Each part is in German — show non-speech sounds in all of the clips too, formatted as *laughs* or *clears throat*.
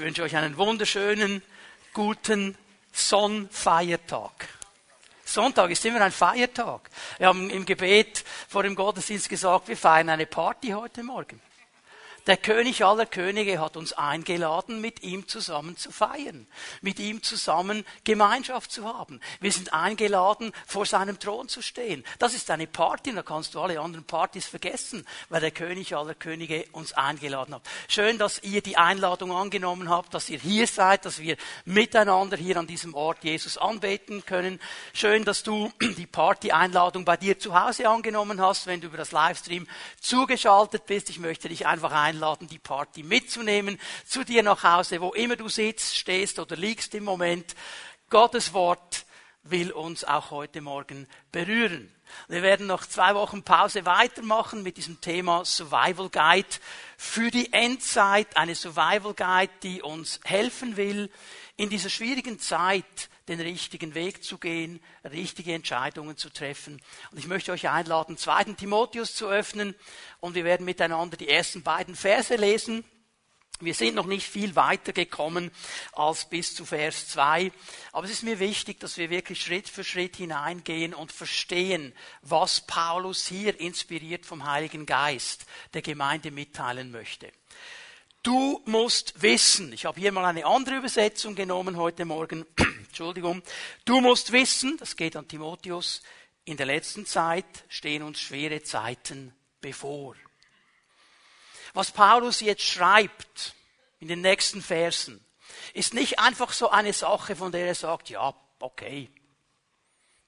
Ich wünsche euch einen wunderschönen, guten Sonnfeiertag. Sonntag ist immer ein Feiertag. Wir haben im Gebet vor dem Gottesdienst gesagt, wir feiern eine Party heute Morgen. Der König aller Könige hat uns eingeladen, mit ihm zusammen zu feiern, mit ihm zusammen Gemeinschaft zu haben. Wir sind eingeladen, vor seinem Thron zu stehen. Das ist eine Party, da kannst du alle anderen Partys vergessen, weil der König aller Könige uns eingeladen hat. Schön, dass ihr die Einladung angenommen habt, dass ihr hier seid, dass wir miteinander hier an diesem Ort Jesus anbeten können. Schön, dass du *clears throat* die Party-Einladung bei dir zu Hause angenommen hast, wenn du über das Livestream zugeschaltet bist. Ich möchte dich einfach einladen, einladen, die Party mitzunehmen, zu dir nach Hause, wo immer du sitzt, stehst oder liegst im Moment. Gottes Wort will uns auch heute Morgen berühren. Wir werden noch zwei Wochen Pause weitermachen mit diesem Thema Survival Guide für die Endzeit. Eine Survival Guide, die uns helfen will, in dieser schwierigen Zeit den richtigen Weg zu gehen, richtige Entscheidungen zu treffen. Und ich möchte euch einladen, zweiten Timotheus zu öffnen und wir werden miteinander die ersten beiden Verse lesen. Wir sind noch nicht viel weiter gekommen als bis zu Vers 2. Aber es ist mir wichtig, dass wir wirklich Schritt für Schritt hineingehen und verstehen, was Paulus hier inspiriert vom Heiligen Geist der Gemeinde mitteilen möchte. Du musst wissen, ich habe hier mal eine andere Übersetzung genommen heute Morgen, *clears throat* Entschuldigung, du musst wissen, das geht an Timotheus, in der letzten Zeit stehen uns schwere Zeiten bevor. Was Paulus jetzt schreibt in den nächsten Versen, ist nicht einfach so eine Sache, von der er sagt, ja, okay,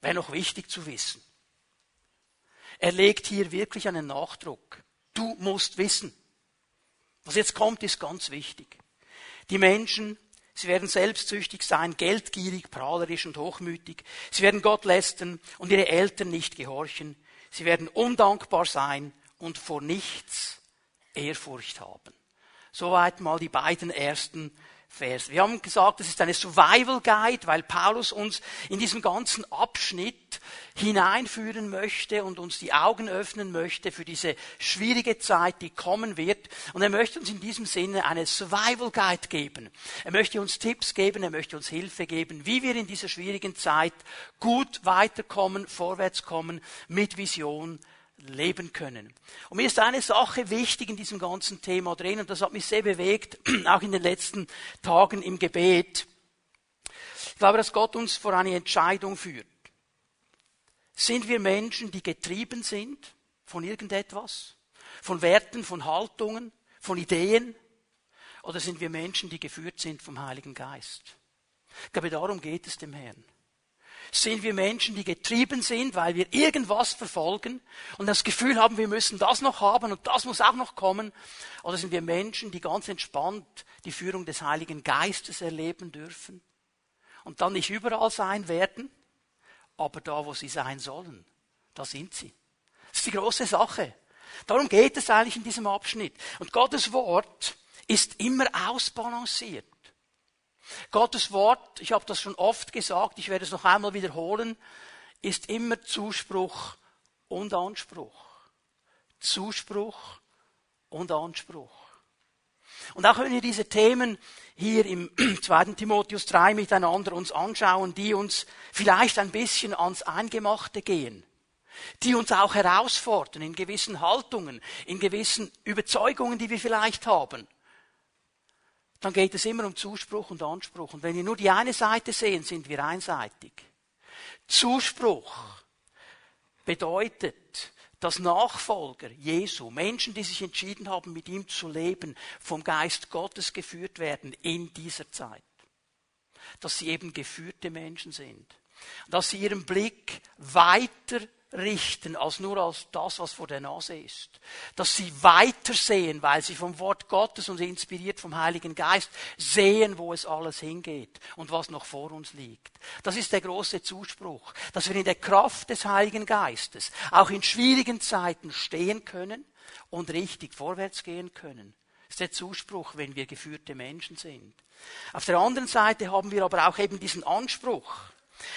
wäre noch wichtig zu wissen. Er legt hier wirklich einen Nachdruck. Du musst wissen. Was jetzt kommt, ist ganz wichtig. Die Menschen, sie werden selbstsüchtig sein, geldgierig, prahlerisch und hochmütig. Sie werden Gott lästern und ihre Eltern nicht gehorchen. Sie werden undankbar sein und vor nichts Ehrfurcht haben. Soweit mal die beiden ersten Vers. Wir haben gesagt, es ist eine Survival Guide, weil Paulus uns in diesem ganzen Abschnitt hineinführen möchte und uns die Augen öffnen möchte für diese schwierige Zeit, die kommen wird. Und er möchte uns in diesem Sinne eine Survival Guide geben. Er möchte uns Tipps geben, er möchte uns Hilfe geben, wie wir in dieser schwierigen Zeit gut weiterkommen, vorwärts kommen, mit Vision leben können. Und mir ist eine Sache wichtig in diesem ganzen Thema drin, und das hat mich sehr bewegt, *clears throat* auch in den letzten Tagen im Gebet. Ich glaube, dass Gott uns vor eine Entscheidung führt. Sind wir Menschen, die getrieben sind von irgendetwas? Von Werten, von Haltungen, von Ideen? Oder sind wir Menschen, die geführt sind vom Heiligen Geist? Ich glaube, darum geht es dem Herrn. Sind wir Menschen, die getrieben sind, weil wir irgendwas verfolgen und das Gefühl haben, wir müssen das noch haben und das muss auch noch kommen? Oder sind wir Menschen, die ganz entspannt die Führung des Heiligen Geistes erleben dürfen und dann nicht überall sein werden, aber da, wo sie sein sollen, da sind sie. Das ist die große Sache. Darum geht es eigentlich in diesem Abschnitt. Und Gottes Wort ist immer ausbalanciert. Gottes Wort, ich habe das schon oft gesagt, ich werde es noch einmal wiederholen, ist immer Zuspruch und Anspruch. Zuspruch und Anspruch. Und auch wenn wir diese Themen hier im *clears throat* 2. Timotheus 3 miteinander uns anschauen, die uns vielleicht ein bisschen ans Eingemachte gehen, die uns auch herausfordern in gewissen Haltungen, in gewissen Überzeugungen, die wir vielleicht haben, dann geht es immer um Zuspruch und Anspruch. Und wenn wir nur die eine Seite sehen, sind wir einseitig. Zuspruch bedeutet, dass Nachfolger Jesu, Menschen, die sich entschieden haben, mit ihm zu leben, vom Geist Gottes geführt werden in dieser Zeit. Dass sie eben geführte Menschen sind. Dass sie ihren Blick weiter richten als nur als das, was vor der Nase ist. Dass sie weitersehen, weil sie vom Wort Gottes und inspiriert vom Heiligen Geist sehen, wo es alles hingeht und was noch vor uns liegt. Das ist der große Zuspruch, dass wir in der Kraft des Heiligen Geistes auch in schwierigen Zeiten stehen können und richtig vorwärts gehen können. Das ist der Zuspruch, wenn wir geführte Menschen sind. Auf der anderen Seite haben wir aber auch eben diesen Anspruch,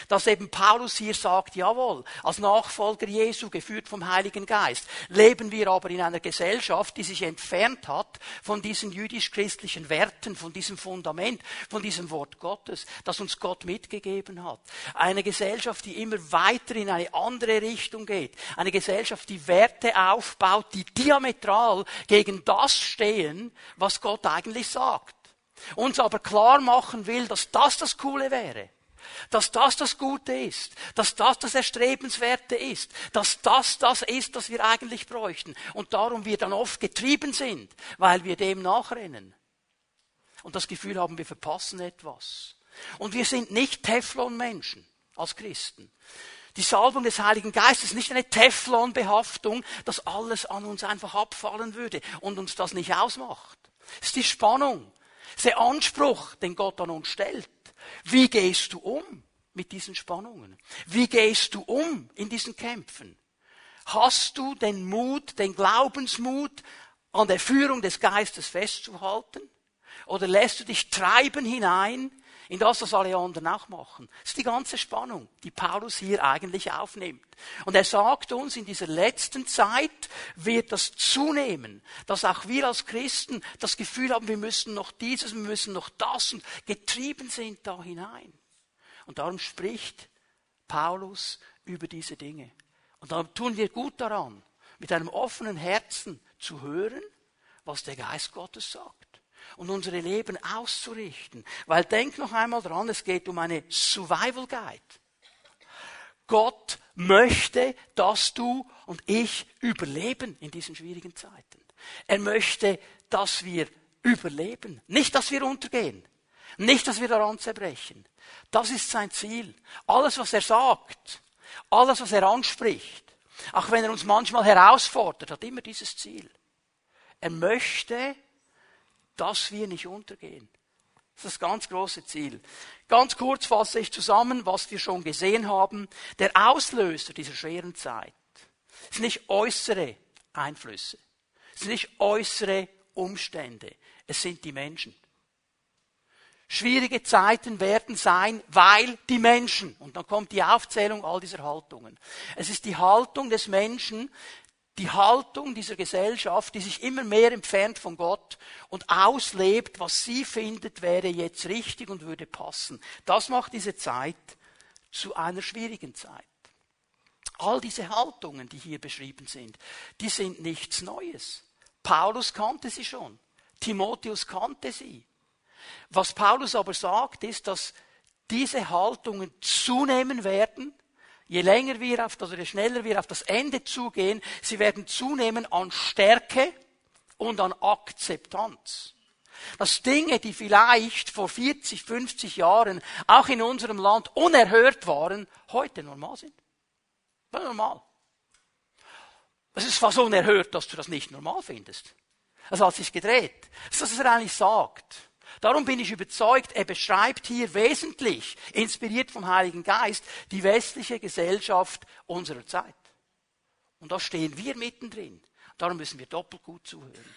dass eben Paulus hier sagt, jawohl, als Nachfolger Jesu, geführt vom Heiligen Geist, leben wir aber in einer Gesellschaft, die sich entfernt hat von diesen jüdisch-christlichen Werten, von diesem Fundament, von diesem Wort Gottes, das uns Gott mitgegeben hat. Eine Gesellschaft, die immer weiter in eine andere Richtung geht. Eine Gesellschaft, die Werte aufbaut, die diametral gegen das stehen, was Gott eigentlich sagt. Uns aber klar machen will, dass das das Coole wäre dass das das Gute ist, dass das das Erstrebenswerte ist, dass das das ist, was wir eigentlich bräuchten und darum wir dann oft getrieben sind, weil wir dem nachrennen und das Gefühl haben, wir verpassen etwas. Und wir sind nicht Teflon-Menschen als Christen. Die Salbung des Heiligen Geistes ist nicht eine Teflon-Behaftung, dass alles an uns einfach abfallen würde und uns das nicht ausmacht. Es ist die Spannung, es ist der Anspruch, den Gott an uns stellt. Wie gehst du um mit diesen Spannungen? Wie gehst du um in diesen Kämpfen? Hast du den Mut, den Glaubensmut, an der Führung des Geistes festzuhalten? Oder lässt du dich treiben hinein in das, was alle anderen auch machen. Das ist die ganze Spannung, die Paulus hier eigentlich aufnimmt. Und er sagt uns, in dieser letzten Zeit wird das zunehmen, dass auch wir als Christen das Gefühl haben, wir müssen noch dieses, wir müssen noch das und getrieben sind da hinein. Und darum spricht Paulus über diese Dinge. Und darum tun wir gut daran, mit einem offenen Herzen zu hören, was der Geist Gottes sagt und unsere Leben auszurichten. Weil denk noch einmal dran, es geht um eine Survival Guide. Gott möchte, dass du und ich überleben in diesen schwierigen Zeiten. Er möchte, dass wir überleben, nicht, dass wir untergehen, nicht, dass wir daran zerbrechen. Das ist sein Ziel. Alles, was er sagt, alles, was er anspricht, auch wenn er uns manchmal herausfordert, hat immer dieses Ziel. Er möchte, dass wir nicht untergehen. Das ist das ganz große Ziel. Ganz kurz fasse ich zusammen, was wir schon gesehen haben. Der Auslöser dieser schweren Zeit sind nicht äußere Einflüsse, sind nicht äußere Umstände, es sind die Menschen. Schwierige Zeiten werden sein, weil die Menschen, und dann kommt die Aufzählung all dieser Haltungen. Es ist die Haltung des Menschen, die Haltung dieser Gesellschaft, die sich immer mehr entfernt von Gott und auslebt, was sie findet, wäre jetzt richtig und würde passen. Das macht diese Zeit zu einer schwierigen Zeit. All diese Haltungen, die hier beschrieben sind, die sind nichts Neues. Paulus kannte sie schon. Timotheus kannte sie. Was Paulus aber sagt, ist, dass diese Haltungen zunehmen werden, Je länger wir auf, also je schneller wir auf das Ende zugehen, sie werden zunehmen an Stärke und an Akzeptanz. Dass Dinge, die vielleicht vor 40, 50 Jahren auch in unserem Land unerhört waren, heute normal sind. Das normal. Es ist fast unerhört, dass du das nicht normal findest. Das hat sich gedreht. Das ist, was er eigentlich sagt. Darum bin ich überzeugt, er beschreibt hier wesentlich, inspiriert vom Heiligen Geist, die westliche Gesellschaft unserer Zeit. Und da stehen wir mittendrin. Darum müssen wir doppelt gut zuhören.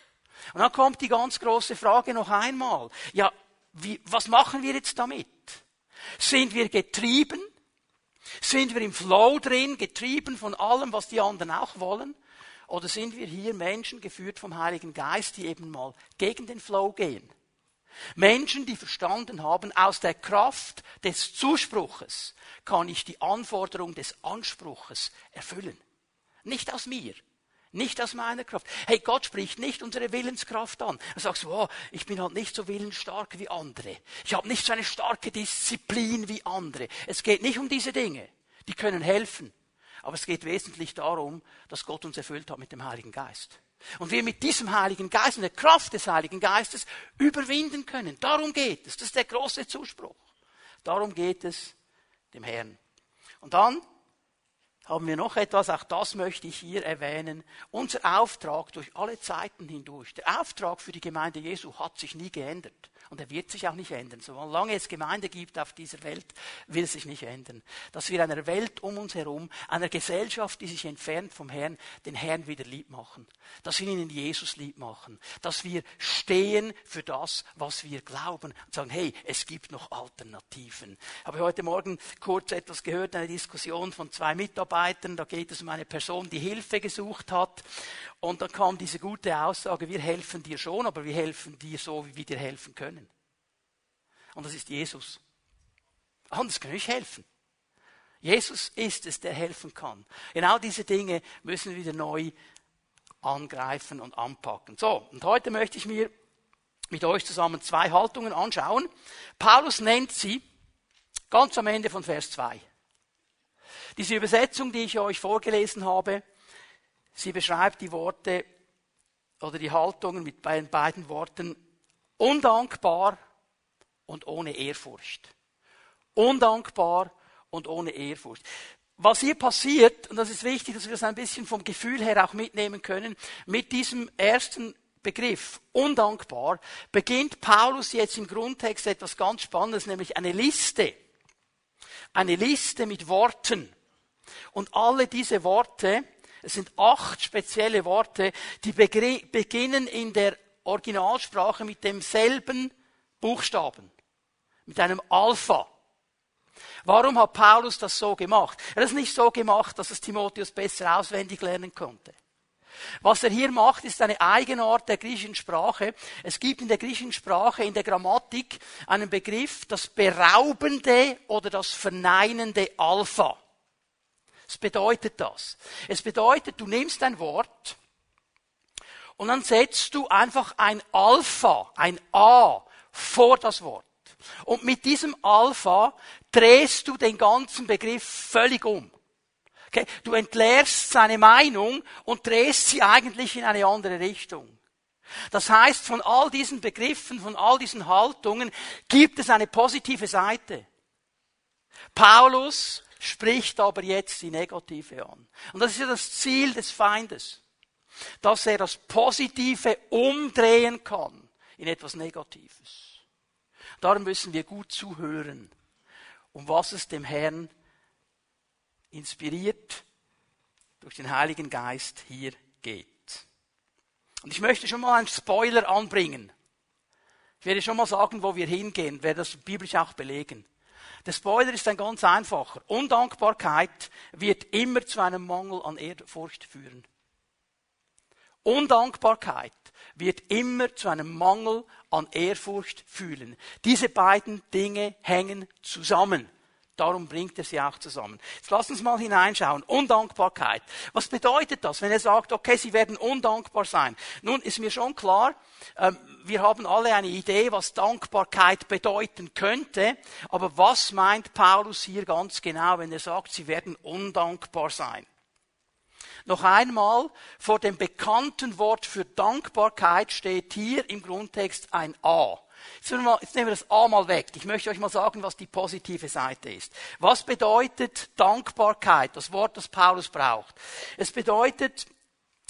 Und dann kommt die ganz große Frage noch einmal. Ja, wie, was machen wir jetzt damit? Sind wir getrieben? Sind wir im Flow drin, getrieben von allem, was die anderen auch wollen? Oder sind wir hier Menschen geführt vom Heiligen Geist, die eben mal gegen den Flow gehen? Menschen, die verstanden haben, aus der Kraft des Zuspruches kann ich die Anforderung des Anspruches erfüllen. Nicht aus mir, nicht aus meiner Kraft. Hey, Gott spricht nicht unsere Willenskraft an. Er sagt so, oh, ich bin halt nicht so willensstark wie andere. Ich habe nicht so eine starke Disziplin wie andere. Es geht nicht um diese Dinge. Die können helfen. Aber es geht wesentlich darum, dass Gott uns erfüllt hat mit dem Heiligen Geist. Und wir mit diesem Heiligen Geist und der Kraft des Heiligen Geistes überwinden können. Darum geht es. Das ist der große Zuspruch. Darum geht es dem Herrn. Und dann haben wir noch etwas, auch das möchte ich hier erwähnen. Unser Auftrag durch alle Zeiten hindurch, der Auftrag für die Gemeinde Jesu hat sich nie geändert. Und er wird sich auch nicht ändern. Solange es Gemeinde gibt auf dieser Welt, will es sich nicht ändern. Dass wir einer Welt um uns herum, einer Gesellschaft, die sich entfernt vom Herrn, den Herrn wieder lieb machen. Dass wir ihnen Jesus lieb machen. Dass wir stehen für das, was wir glauben. Und sagen, hey, es gibt noch Alternativen. Ich habe heute Morgen kurz etwas gehört, eine Diskussion von zwei Mitarbeitern. Da geht es um eine Person, die Hilfe gesucht hat. Und dann kam diese gute Aussage, wir helfen dir schon, aber wir helfen dir so, wie wir dir helfen können. Und das ist Jesus. Anders wir nicht helfen. Jesus ist es, der helfen kann. Genau diese Dinge müssen wir wieder neu angreifen und anpacken. So, und heute möchte ich mir mit euch zusammen zwei Haltungen anschauen. Paulus nennt sie ganz am Ende von Vers 2. Diese Übersetzung, die ich euch vorgelesen habe, Sie beschreibt die Worte oder die Haltungen mit beiden Worten undankbar und ohne Ehrfurcht. Undankbar und ohne Ehrfurcht. Was hier passiert, und das ist wichtig, dass wir das ein bisschen vom Gefühl her auch mitnehmen können, mit diesem ersten Begriff, undankbar, beginnt Paulus jetzt im Grundtext etwas ganz Spannendes, nämlich eine Liste. Eine Liste mit Worten. Und alle diese Worte es sind acht spezielle Worte, die beginnen in der Originalsprache mit demselben Buchstaben, mit einem Alpha. Warum hat Paulus das so gemacht? Er hat es nicht so gemacht, dass es Timotheus besser auswendig lernen konnte. Was er hier macht, ist eine Eigenart der griechischen Sprache. Es gibt in der griechischen Sprache, in der Grammatik, einen Begriff, das beraubende oder das verneinende Alpha. Was bedeutet das? Es bedeutet, du nimmst ein Wort und dann setzt du einfach ein Alpha, ein A vor das Wort. Und mit diesem Alpha drehst du den ganzen Begriff völlig um. Okay? Du entleerst seine Meinung und drehst sie eigentlich in eine andere Richtung. Das heißt, von all diesen Begriffen, von all diesen Haltungen gibt es eine positive Seite. Paulus spricht aber jetzt die negative an. Und das ist ja das Ziel des Feindes, dass er das Positive umdrehen kann in etwas Negatives. Darum müssen wir gut zuhören, um was es dem Herrn inspiriert durch den Heiligen Geist hier geht. Und ich möchte schon mal einen Spoiler anbringen. Ich werde schon mal sagen, wo wir hingehen, werde das biblisch auch belegen. Der Spoiler ist ein ganz einfacher. Undankbarkeit wird immer zu einem Mangel an Ehrfurcht führen. Undankbarkeit wird immer zu einem Mangel an Ehrfurcht fühlen. Diese beiden Dinge hängen zusammen. Darum bringt er sie auch zusammen. Jetzt lass uns mal hineinschauen. Undankbarkeit. Was bedeutet das, wenn er sagt, okay, sie werden undankbar sein? Nun ist mir schon klar, ähm, wir haben alle eine Idee, was Dankbarkeit bedeuten könnte. Aber was meint Paulus hier ganz genau, wenn er sagt, sie werden undankbar sein? Noch einmal, vor dem bekannten Wort für Dankbarkeit steht hier im Grundtext ein A. Jetzt nehmen, wir, jetzt nehmen wir das A mal weg. Ich möchte euch mal sagen, was die positive Seite ist. Was bedeutet Dankbarkeit? Das Wort, das Paulus braucht. Es bedeutet,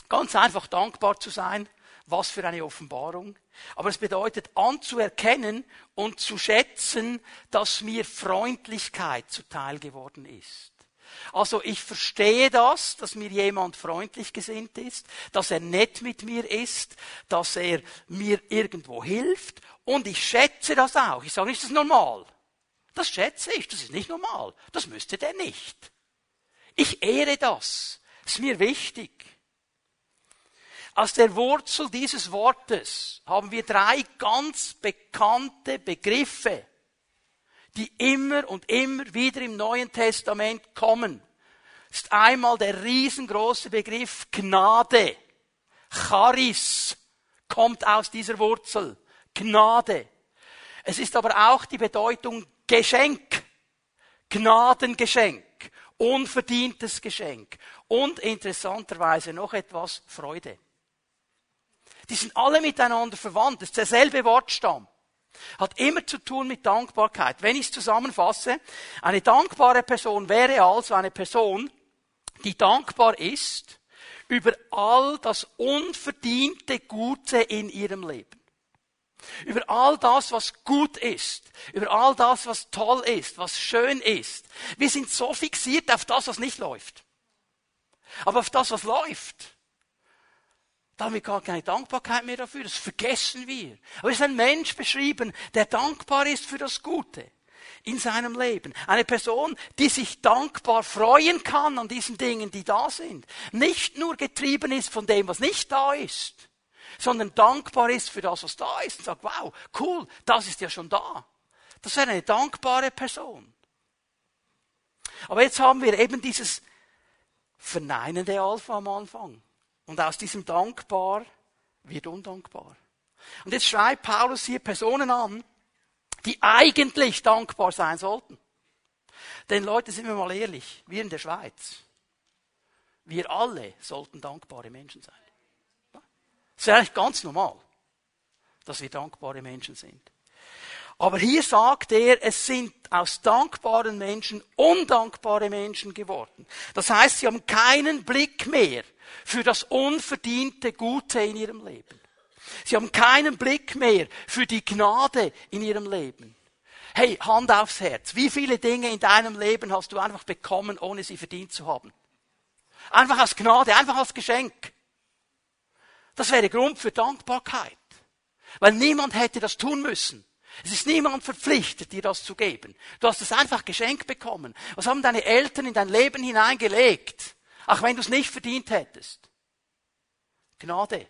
ganz einfach dankbar zu sein. Was für eine Offenbarung. Aber es bedeutet anzuerkennen und zu schätzen, dass mir Freundlichkeit zuteil geworden ist. Also ich verstehe das, dass mir jemand freundlich gesinnt ist, dass er nett mit mir ist, dass er mir irgendwo hilft und ich schätze das auch. Ich sage nicht, das ist normal. Das schätze ich, das ist nicht normal. Das müsste der nicht. Ich ehre das. Das ist mir wichtig. Aus der Wurzel dieses Wortes haben wir drei ganz bekannte Begriffe, die immer und immer wieder im Neuen Testament kommen. Ist einmal der riesengroße Begriff Gnade. Charis kommt aus dieser Wurzel. Gnade. Es ist aber auch die Bedeutung Geschenk, Gnadengeschenk, unverdientes Geschenk und interessanterweise noch etwas Freude. Die sind alle miteinander verwandt. Das ist derselbe Wortstamm. Hat immer zu tun mit Dankbarkeit. Wenn ich es zusammenfasse, eine dankbare Person wäre also eine Person, die dankbar ist über all das unverdiente Gute in ihrem Leben. Über all das, was gut ist. Über all das, was toll ist, was schön ist. Wir sind so fixiert auf das, was nicht läuft. Aber auf das, was läuft, da haben wir gar keine Dankbarkeit mehr dafür. Das vergessen wir. Aber es ist ein Mensch beschrieben, der dankbar ist für das Gute in seinem Leben. Eine Person, die sich dankbar freuen kann an diesen Dingen, die da sind. Nicht nur getrieben ist von dem, was nicht da ist, sondern dankbar ist für das, was da ist und sagt, wow, cool, das ist ja schon da. Das wäre eine dankbare Person. Aber jetzt haben wir eben dieses verneinende Alpha am Anfang. Und aus diesem dankbar wird undankbar. Und jetzt schreibt Paulus hier Personen an, die eigentlich dankbar sein sollten. Denn Leute, sind wir mal ehrlich, wir in der Schweiz, wir alle sollten dankbare Menschen sein. Das ist eigentlich ganz normal, dass wir dankbare Menschen sind. Aber hier sagt er, es sind aus dankbaren Menschen undankbare Menschen geworden. Das heißt, sie haben keinen Blick mehr für das unverdiente Gute in ihrem Leben. Sie haben keinen Blick mehr für die Gnade in ihrem Leben. Hey, Hand aufs Herz. Wie viele Dinge in deinem Leben hast du einfach bekommen, ohne sie verdient zu haben? Einfach als Gnade, einfach als Geschenk. Das wäre Grund für Dankbarkeit. Weil niemand hätte das tun müssen. Es ist niemand verpflichtet, dir das zu geben. Du hast es einfach geschenkt bekommen. Was haben deine Eltern in dein Leben hineingelegt? Auch wenn du es nicht verdient hättest. Gnade.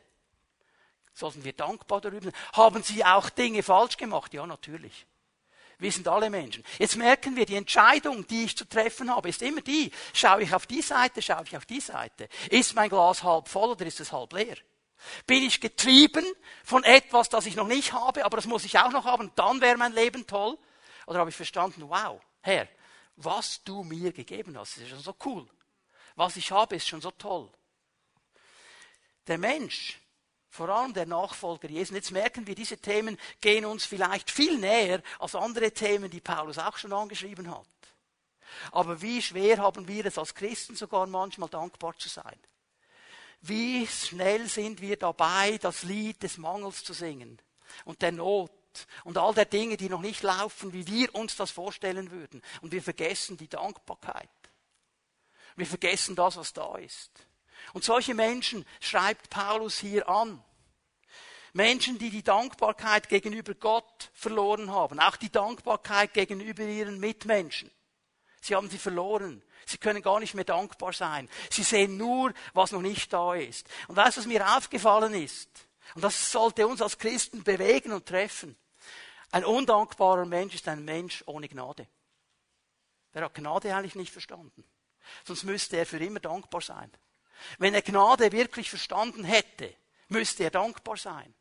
Sollten wir dankbar darüber sein. Haben sie auch Dinge falsch gemacht? Ja, natürlich. Wir sind alle Menschen. Jetzt merken wir, die Entscheidung, die ich zu treffen habe, ist immer die, schaue ich auf die Seite, schaue ich auf die Seite. Ist mein Glas halb voll oder ist es halb leer? Bin ich getrieben von etwas, das ich noch nicht habe, aber das muss ich auch noch haben, dann wäre mein Leben toll? Oder habe ich verstanden, wow, Herr, was du mir gegeben hast, ist schon so cool. Was ich habe, ist schon so toll. Der Mensch, vor allem der Nachfolger Jesu, jetzt merken wir, diese Themen gehen uns vielleicht viel näher als andere Themen, die Paulus auch schon angeschrieben hat. Aber wie schwer haben wir es als Christen sogar manchmal dankbar zu sein? Wie schnell sind wir dabei, das Lied des Mangels zu singen und der Not und all der Dinge, die noch nicht laufen, wie wir uns das vorstellen würden. Und wir vergessen die Dankbarkeit. Wir vergessen das, was da ist. Und solche Menschen schreibt Paulus hier an. Menschen, die die Dankbarkeit gegenüber Gott verloren haben, auch die Dankbarkeit gegenüber ihren Mitmenschen. Sie haben sie verloren. Sie können gar nicht mehr dankbar sein. Sie sehen nur, was noch nicht da ist. Und weißt was mir aufgefallen ist? Und das sollte uns als Christen bewegen und treffen. Ein undankbarer Mensch ist ein Mensch ohne Gnade. Der hat Gnade eigentlich nicht verstanden. Sonst müsste er für immer dankbar sein. Wenn er Gnade wirklich verstanden hätte, müsste er dankbar sein.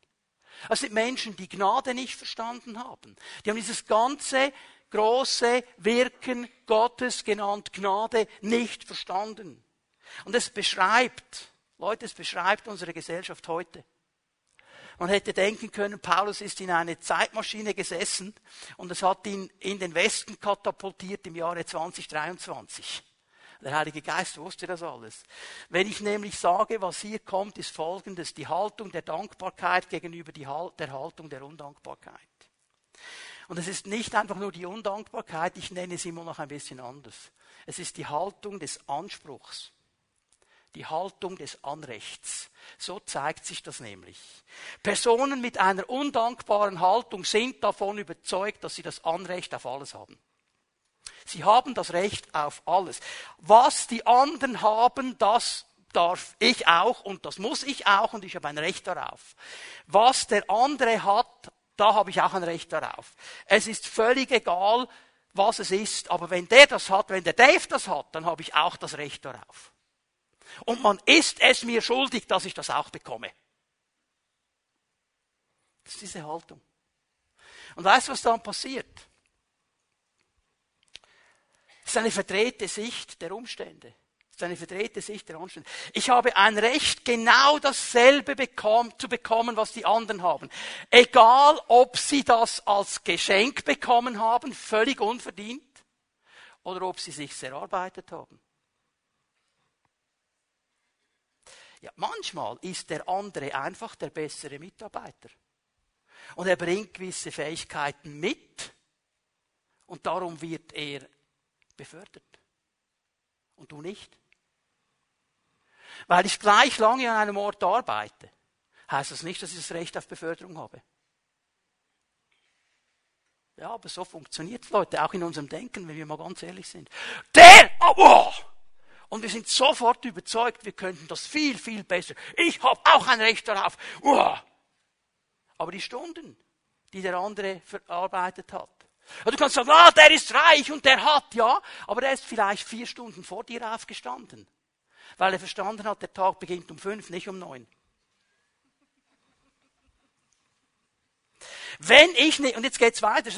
Es sind Menschen, die Gnade nicht verstanden haben. Die haben dieses ganze große Wirken Gottes, genannt Gnade, nicht verstanden. Und es beschreibt, Leute, es beschreibt unsere Gesellschaft heute. Man hätte denken können, Paulus ist in eine Zeitmaschine gesessen und es hat ihn in den Westen katapultiert im Jahre 2023. Der Heilige Geist wusste das alles. Wenn ich nämlich sage, was hier kommt, ist Folgendes. Die Haltung der Dankbarkeit gegenüber der Haltung der Undankbarkeit. Und es ist nicht einfach nur die Undankbarkeit, ich nenne es immer noch ein bisschen anders. Es ist die Haltung des Anspruchs. Die Haltung des Anrechts. So zeigt sich das nämlich. Personen mit einer undankbaren Haltung sind davon überzeugt, dass sie das Anrecht auf alles haben. Sie haben das Recht auf alles. Was die anderen haben, das darf ich auch und das muss ich auch und ich habe ein Recht darauf. Was der andere hat, da habe ich auch ein Recht darauf. Es ist völlig egal, was es ist, aber wenn der das hat, wenn der Dave das hat, dann habe ich auch das Recht darauf. Und man ist es mir schuldig, dass ich das auch bekomme. Das ist diese Haltung. Und weißt du, was dann passiert? Das ist eine verdrehte Sicht der Umstände. Das ist eine verdrehte Sicht der Umstände. Ich habe ein Recht, genau dasselbe zu bekommen, was die anderen haben. Egal, ob sie das als Geschenk bekommen haben, völlig unverdient, oder ob sie sich erarbeitet haben. Ja, manchmal ist der andere einfach der bessere Mitarbeiter. Und er bringt gewisse Fähigkeiten mit und darum wird er befördert. Und du nicht. Weil ich gleich lange an einem Ort arbeite, heißt das nicht, dass ich das Recht auf Beförderung habe. Ja, aber so funktioniert es, Leute, auch in unserem Denken, wenn wir mal ganz ehrlich sind. Der, oh, und wir sind sofort überzeugt, wir könnten das viel, viel besser. Ich habe auch ein Recht darauf. Oh. Aber die Stunden, die der andere verarbeitet hat. Und du kannst sagen, ah, der ist reich und der hat, ja, aber der ist vielleicht vier Stunden vor dir aufgestanden. Weil er verstanden hat, der Tag beginnt um fünf, nicht um neun. Wenn ich nicht, und jetzt geht's weiter,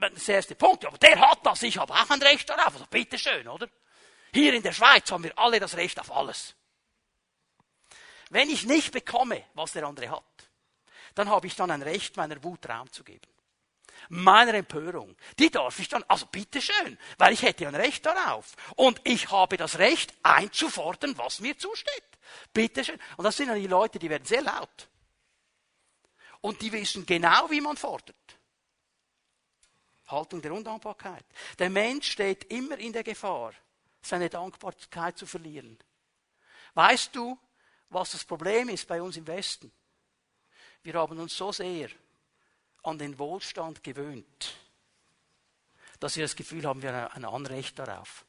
das erste Punkt, aber der hat das, ich habe auch ein Recht darauf, also bitteschön, oder? Hier in der Schweiz haben wir alle das Recht auf alles. Wenn ich nicht bekomme, was der andere hat, dann habe ich dann ein Recht, meiner Wut Raum zu geben. Meiner Empörung. Die darf ich dann, also bitteschön, weil ich hätte ein Recht darauf. Und ich habe das Recht einzufordern, was mir zusteht. Bitteschön. Und das sind dann die Leute, die werden sehr laut. Und die wissen genau, wie man fordert. Haltung der Undankbarkeit. Der Mensch steht immer in der Gefahr, seine Dankbarkeit zu verlieren. Weißt du, was das Problem ist bei uns im Westen? Wir haben uns so sehr an den Wohlstand gewöhnt, dass wir das Gefühl haben, wir haben ein Anrecht darauf.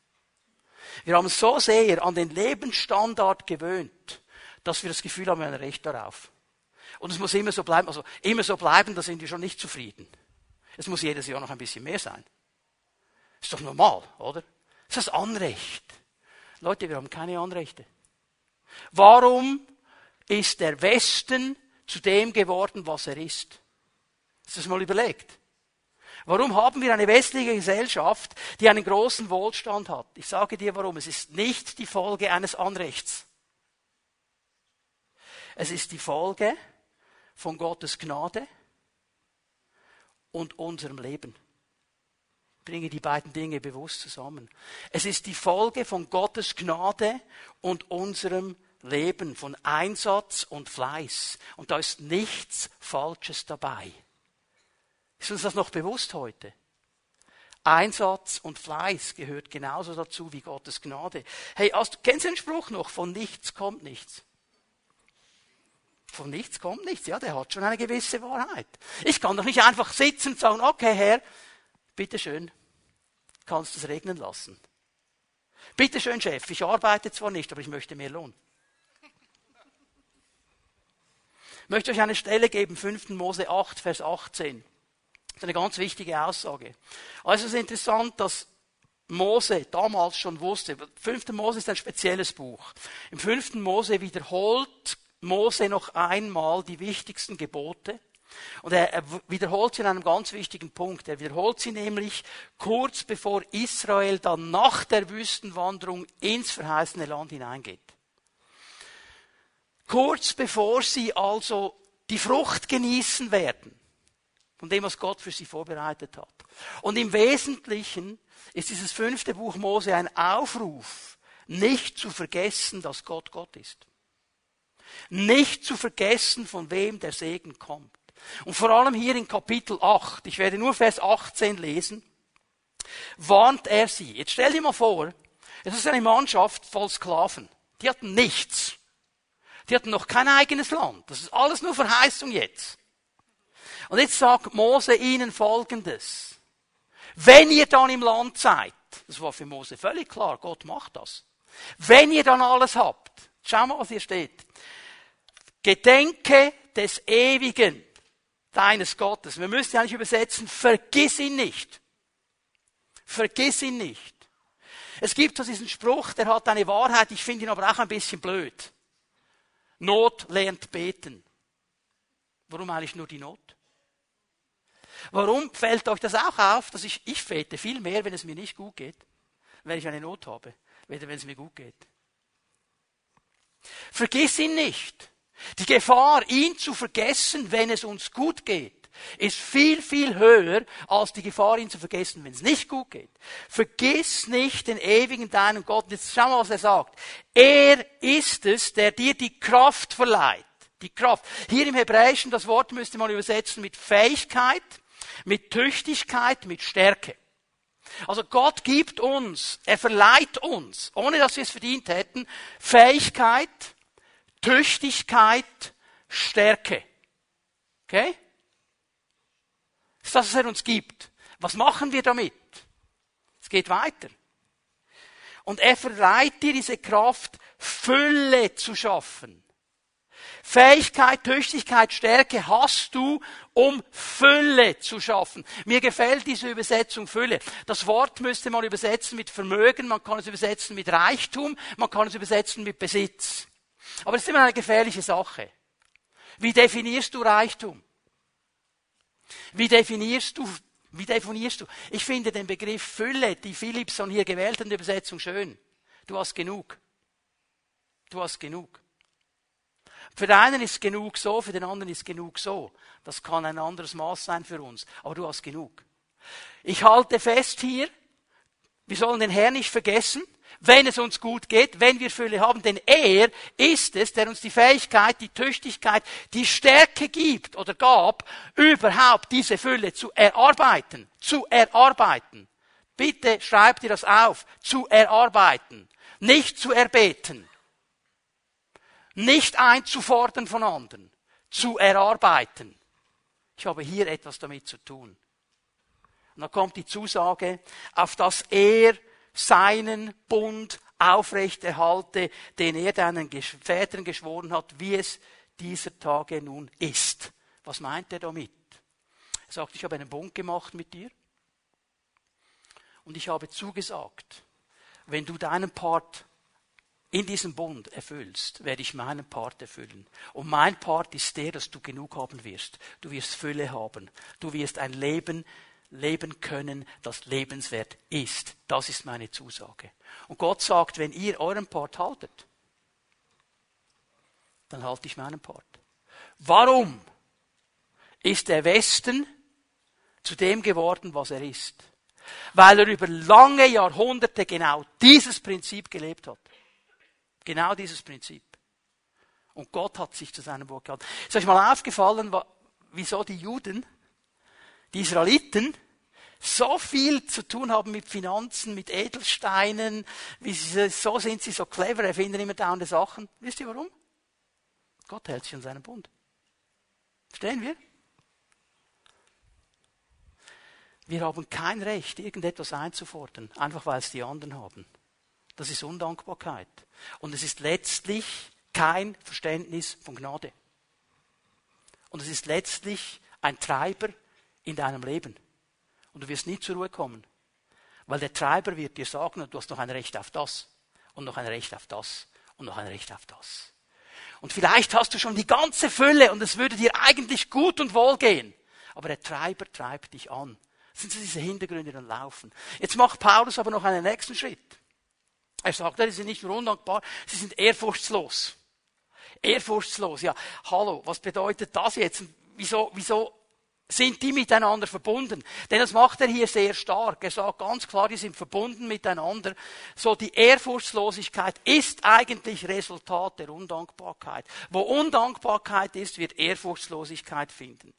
Wir haben so sehr an den Lebensstandard gewöhnt, dass wir das Gefühl haben, wir haben ein Recht darauf. Und es muss immer so bleiben, also immer so bleiben, da sind wir schon nicht zufrieden. Es muss jedes Jahr noch ein bisschen mehr sein. Ist doch normal, oder? Das ist das Anrecht. Leute, wir haben keine Anrechte. Warum ist der Westen zu dem geworden, was er ist? Du das mal überlegt? Warum haben wir eine westliche Gesellschaft, die einen großen Wohlstand hat? Ich sage dir warum. Es ist nicht die Folge eines Anrechts. Es ist die Folge von Gottes Gnade und unserem Leben. Ich bringe die beiden Dinge bewusst zusammen. Es ist die Folge von Gottes Gnade und unserem Leben, von Einsatz und Fleiß. Und da ist nichts Falsches dabei. Ist uns das noch bewusst heute? Einsatz und Fleiß gehört genauso dazu wie Gottes Gnade. Hey, hast, kennst du den Spruch noch? Von nichts kommt nichts von nichts kommt nichts. Ja, der hat schon eine gewisse Wahrheit. Ich kann doch nicht einfach sitzen und sagen, okay, Herr, bitteschön, kannst du es regnen lassen. Bitteschön, Chef, ich arbeite zwar nicht, aber ich möchte mehr Lohn. Ich möchte euch eine Stelle geben, 5. Mose 8, Vers 18. Das ist eine ganz wichtige Aussage. Also es ist interessant, dass Mose damals schon wusste. 5. Mose ist ein spezielles Buch. Im 5. Mose wiederholt Mose noch einmal die wichtigsten Gebote. Und er, wiederholt sie in einem ganz wichtigen Punkt. Er wiederholt sie nämlich kurz bevor Israel dann nach der Wüstenwanderung ins verheißene Land hineingeht. Kurz bevor sie also die Frucht genießen werden von dem, was Gott für sie vorbereitet hat. Und im Wesentlichen ist dieses fünfte Buch Mose ein Aufruf, nicht zu vergessen, dass Gott Gott ist. Nicht zu vergessen, von wem der Segen kommt. Und vor allem hier in Kapitel 8, ich werde nur Vers 18 lesen, warnt er sie. Jetzt stell dir mal vor, es ist eine Mannschaft voll Sklaven. Die hatten nichts. Die hatten noch kein eigenes Land. Das ist alles nur Verheißung jetzt. Und jetzt sagt Mose ihnen Folgendes. Wenn ihr dann im Land seid, das war für Mose völlig klar, Gott macht das. Wenn ihr dann alles habt, schau mal, was hier steht. Gedenke des Ewigen, deines Gottes. Wir müssen eigentlich übersetzen, vergiss ihn nicht. Vergiss ihn nicht. Es gibt so diesen Spruch, der hat eine Wahrheit, ich finde ihn aber auch ein bisschen blöd. Not lernt beten. Warum eigentlich nur die Not? Warum fällt euch das auch auf, dass ich, ich bete viel mehr, wenn es mir nicht gut geht, wenn ich eine Not habe, weder wenn es mir gut geht. Vergiss ihn nicht. Die Gefahr, ihn zu vergessen, wenn es uns gut geht, ist viel, viel höher als die Gefahr, ihn zu vergessen, wenn es nicht gut geht. Vergiss nicht den ewigen deinen Gott. Jetzt schau mal, was er sagt. Er ist es, der dir die Kraft verleiht. Die Kraft. Hier im Hebräischen, das Wort müsste man übersetzen mit Fähigkeit, mit Tüchtigkeit, mit Stärke. Also Gott gibt uns, er verleiht uns, ohne dass wir es verdient hätten, Fähigkeit, Tüchtigkeit, Stärke. Okay? Das ist das, was er uns gibt. Was machen wir damit? Es geht weiter. Und er verleiht dir diese Kraft, Fülle zu schaffen. Fähigkeit, Tüchtigkeit, Stärke hast du, um Fülle zu schaffen. Mir gefällt diese Übersetzung Fülle. Das Wort müsste man übersetzen mit Vermögen, man kann es übersetzen mit Reichtum, man kann es übersetzen mit Besitz. Aber es ist immer eine gefährliche Sache. Wie definierst du Reichtum? Wie definierst du, wie definierst du? Ich finde den Begriff Fülle, die Philipson hier gewählt hat, Übersetzung schön. Du hast genug. Du hast genug. Für den einen ist genug so, für den anderen ist genug so. Das kann ein anderes Maß sein für uns. Aber du hast genug. Ich halte fest hier, wir sollen den Herrn nicht vergessen wenn es uns gut geht, wenn wir Fülle haben, denn er ist es, der uns die Fähigkeit, die Tüchtigkeit, die Stärke gibt oder gab, überhaupt diese Fülle zu erarbeiten, zu erarbeiten. Bitte schreibt ihr das auf, zu erarbeiten, nicht zu erbeten, nicht einzufordern von anderen, zu erarbeiten. Ich habe hier etwas damit zu tun. Und dann kommt die Zusage, auf dass er seinen Bund aufrechterhalte, den er deinen Vätern geschworen hat, wie es dieser Tage nun ist. Was meint er damit? Er sagt, ich habe einen Bund gemacht mit dir und ich habe zugesagt, wenn du deinen Part in diesem Bund erfüllst, werde ich meinen Part erfüllen. Und mein Part ist der, dass du genug haben wirst. Du wirst Fülle haben. Du wirst ein Leben leben können, das lebenswert ist. Das ist meine Zusage. Und Gott sagt, wenn ihr euren Part haltet, dann halte ich meinen Part. Warum ist der Westen zu dem geworden, was er ist? Weil er über lange Jahrhunderte genau dieses Prinzip gelebt hat. Genau dieses Prinzip. Und Gott hat sich zu seinem Wort gehalten. Ist euch mal aufgefallen, wieso die Juden, die Israeliten, so viel zu tun haben mit Finanzen, mit Edelsteinen, wie sie, so sind sie so clever, erfinden immer dauernde Sachen. Wisst ihr warum? Gott hält sich an seinen Bund. Verstehen wir? Wir haben kein Recht, irgendetwas einzufordern, einfach weil es die anderen haben. Das ist Undankbarkeit. Und es ist letztlich kein Verständnis von Gnade. Und es ist letztlich ein Treiber in deinem Leben. Und du wirst nie zur Ruhe kommen. Weil der Treiber wird dir sagen, du hast noch ein Recht auf das und noch ein Recht auf das und noch ein Recht auf das. Und vielleicht hast du schon die ganze Fülle und es würde dir eigentlich gut und wohl gehen. Aber der Treiber treibt dich an. Sind diese Hintergründe, dann laufen. Jetzt macht Paulus aber noch einen nächsten Schritt. Er sagt, sie sind nicht nur undankbar, sie sind ehrfurchtslos. Ehrfurchtslos, ja. Hallo, was bedeutet das jetzt? Wieso, wieso sind die miteinander verbunden. Denn das macht er hier sehr stark. Er sagt ganz klar, die sind verbunden miteinander. So die Ehrfurchtslosigkeit ist eigentlich Resultat der Undankbarkeit. Wo Undankbarkeit ist, wird Ehrfurchtslosigkeit finden.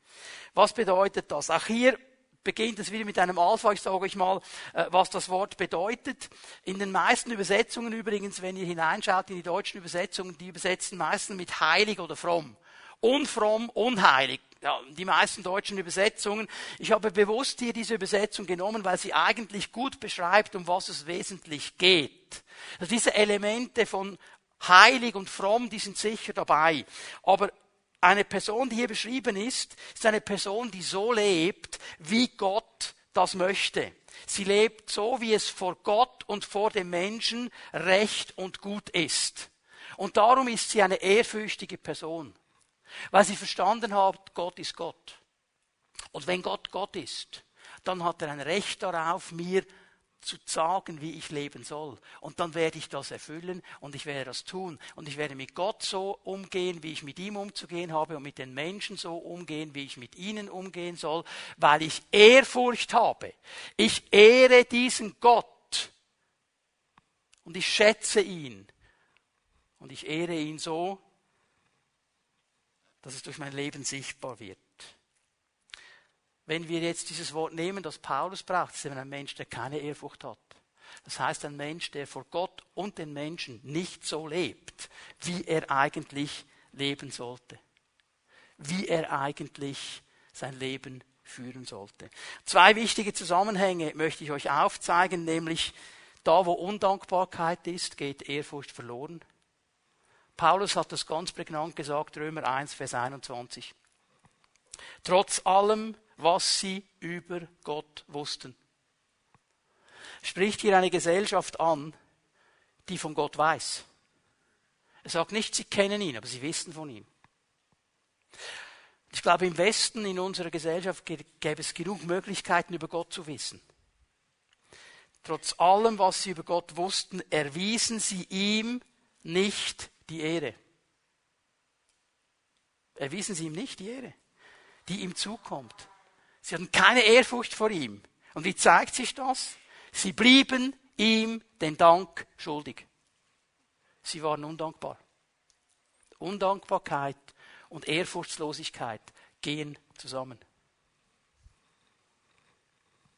Was bedeutet das? Auch hier beginnt es wieder mit einem Alpha. Ich sage euch mal, äh, was das Wort bedeutet. In den meisten Übersetzungen übrigens, wenn ihr hineinschaut in die deutschen Übersetzungen, die übersetzen meistens mit heilig oder fromm. Unfromm, unheilig ja, die meisten deutschen Übersetzungen. Ich habe bewusst hier diese Übersetzung genommen, weil sie eigentlich gut beschreibt, um was es wesentlich geht. Also diese Elemente von heilig und fromm, die sind sicher dabei. Aber eine Person, die hier beschrieben ist, ist eine Person, die so lebt, wie Gott das möchte. Sie lebt so, wie es vor Gott und vor dem Menschen recht und gut ist. Und darum ist sie eine ehrfürchtige Person. Weil sie verstanden haben, Gott ist Gott. Und wenn Gott Gott ist, dann hat er ein Recht darauf, mir zu sagen, wie ich leben soll. Und dann werde ich das erfüllen und ich werde das tun. Und ich werde mit Gott so umgehen, wie ich mit ihm umzugehen habe und mit den Menschen so umgehen, wie ich mit ihnen umgehen soll, weil ich Ehrfurcht habe. Ich ehre diesen Gott und ich schätze ihn. Und ich ehre ihn so, dass es durch mein Leben sichtbar wird. Wenn wir jetzt dieses Wort nehmen, das Paulus braucht, ist er ein Mensch, der keine Ehrfurcht hat. Das heißt, ein Mensch, der vor Gott und den Menschen nicht so lebt, wie er eigentlich leben sollte. Wie er eigentlich sein Leben führen sollte. Zwei wichtige Zusammenhänge möchte ich euch aufzeigen, nämlich da, wo Undankbarkeit ist, geht Ehrfurcht verloren. Paulus hat das ganz prägnant gesagt, Römer 1, Vers 21. Trotz allem was sie über Gott wussten. Spricht hier eine Gesellschaft an, die von Gott weiß. Er sagt nicht, sie kennen ihn, aber sie wissen von ihm. Ich glaube, im Westen, in unserer Gesellschaft, gäbe es genug Möglichkeiten, über Gott zu wissen. Trotz allem, was sie über Gott wussten, erwiesen sie ihm nicht die Ehre. Erwiesen sie ihm nicht die Ehre, die ihm zukommt. Sie hatten keine Ehrfurcht vor ihm. Und wie zeigt sich das? Sie blieben ihm den Dank schuldig. Sie waren undankbar. Undankbarkeit und Ehrfurchtslosigkeit gehen zusammen.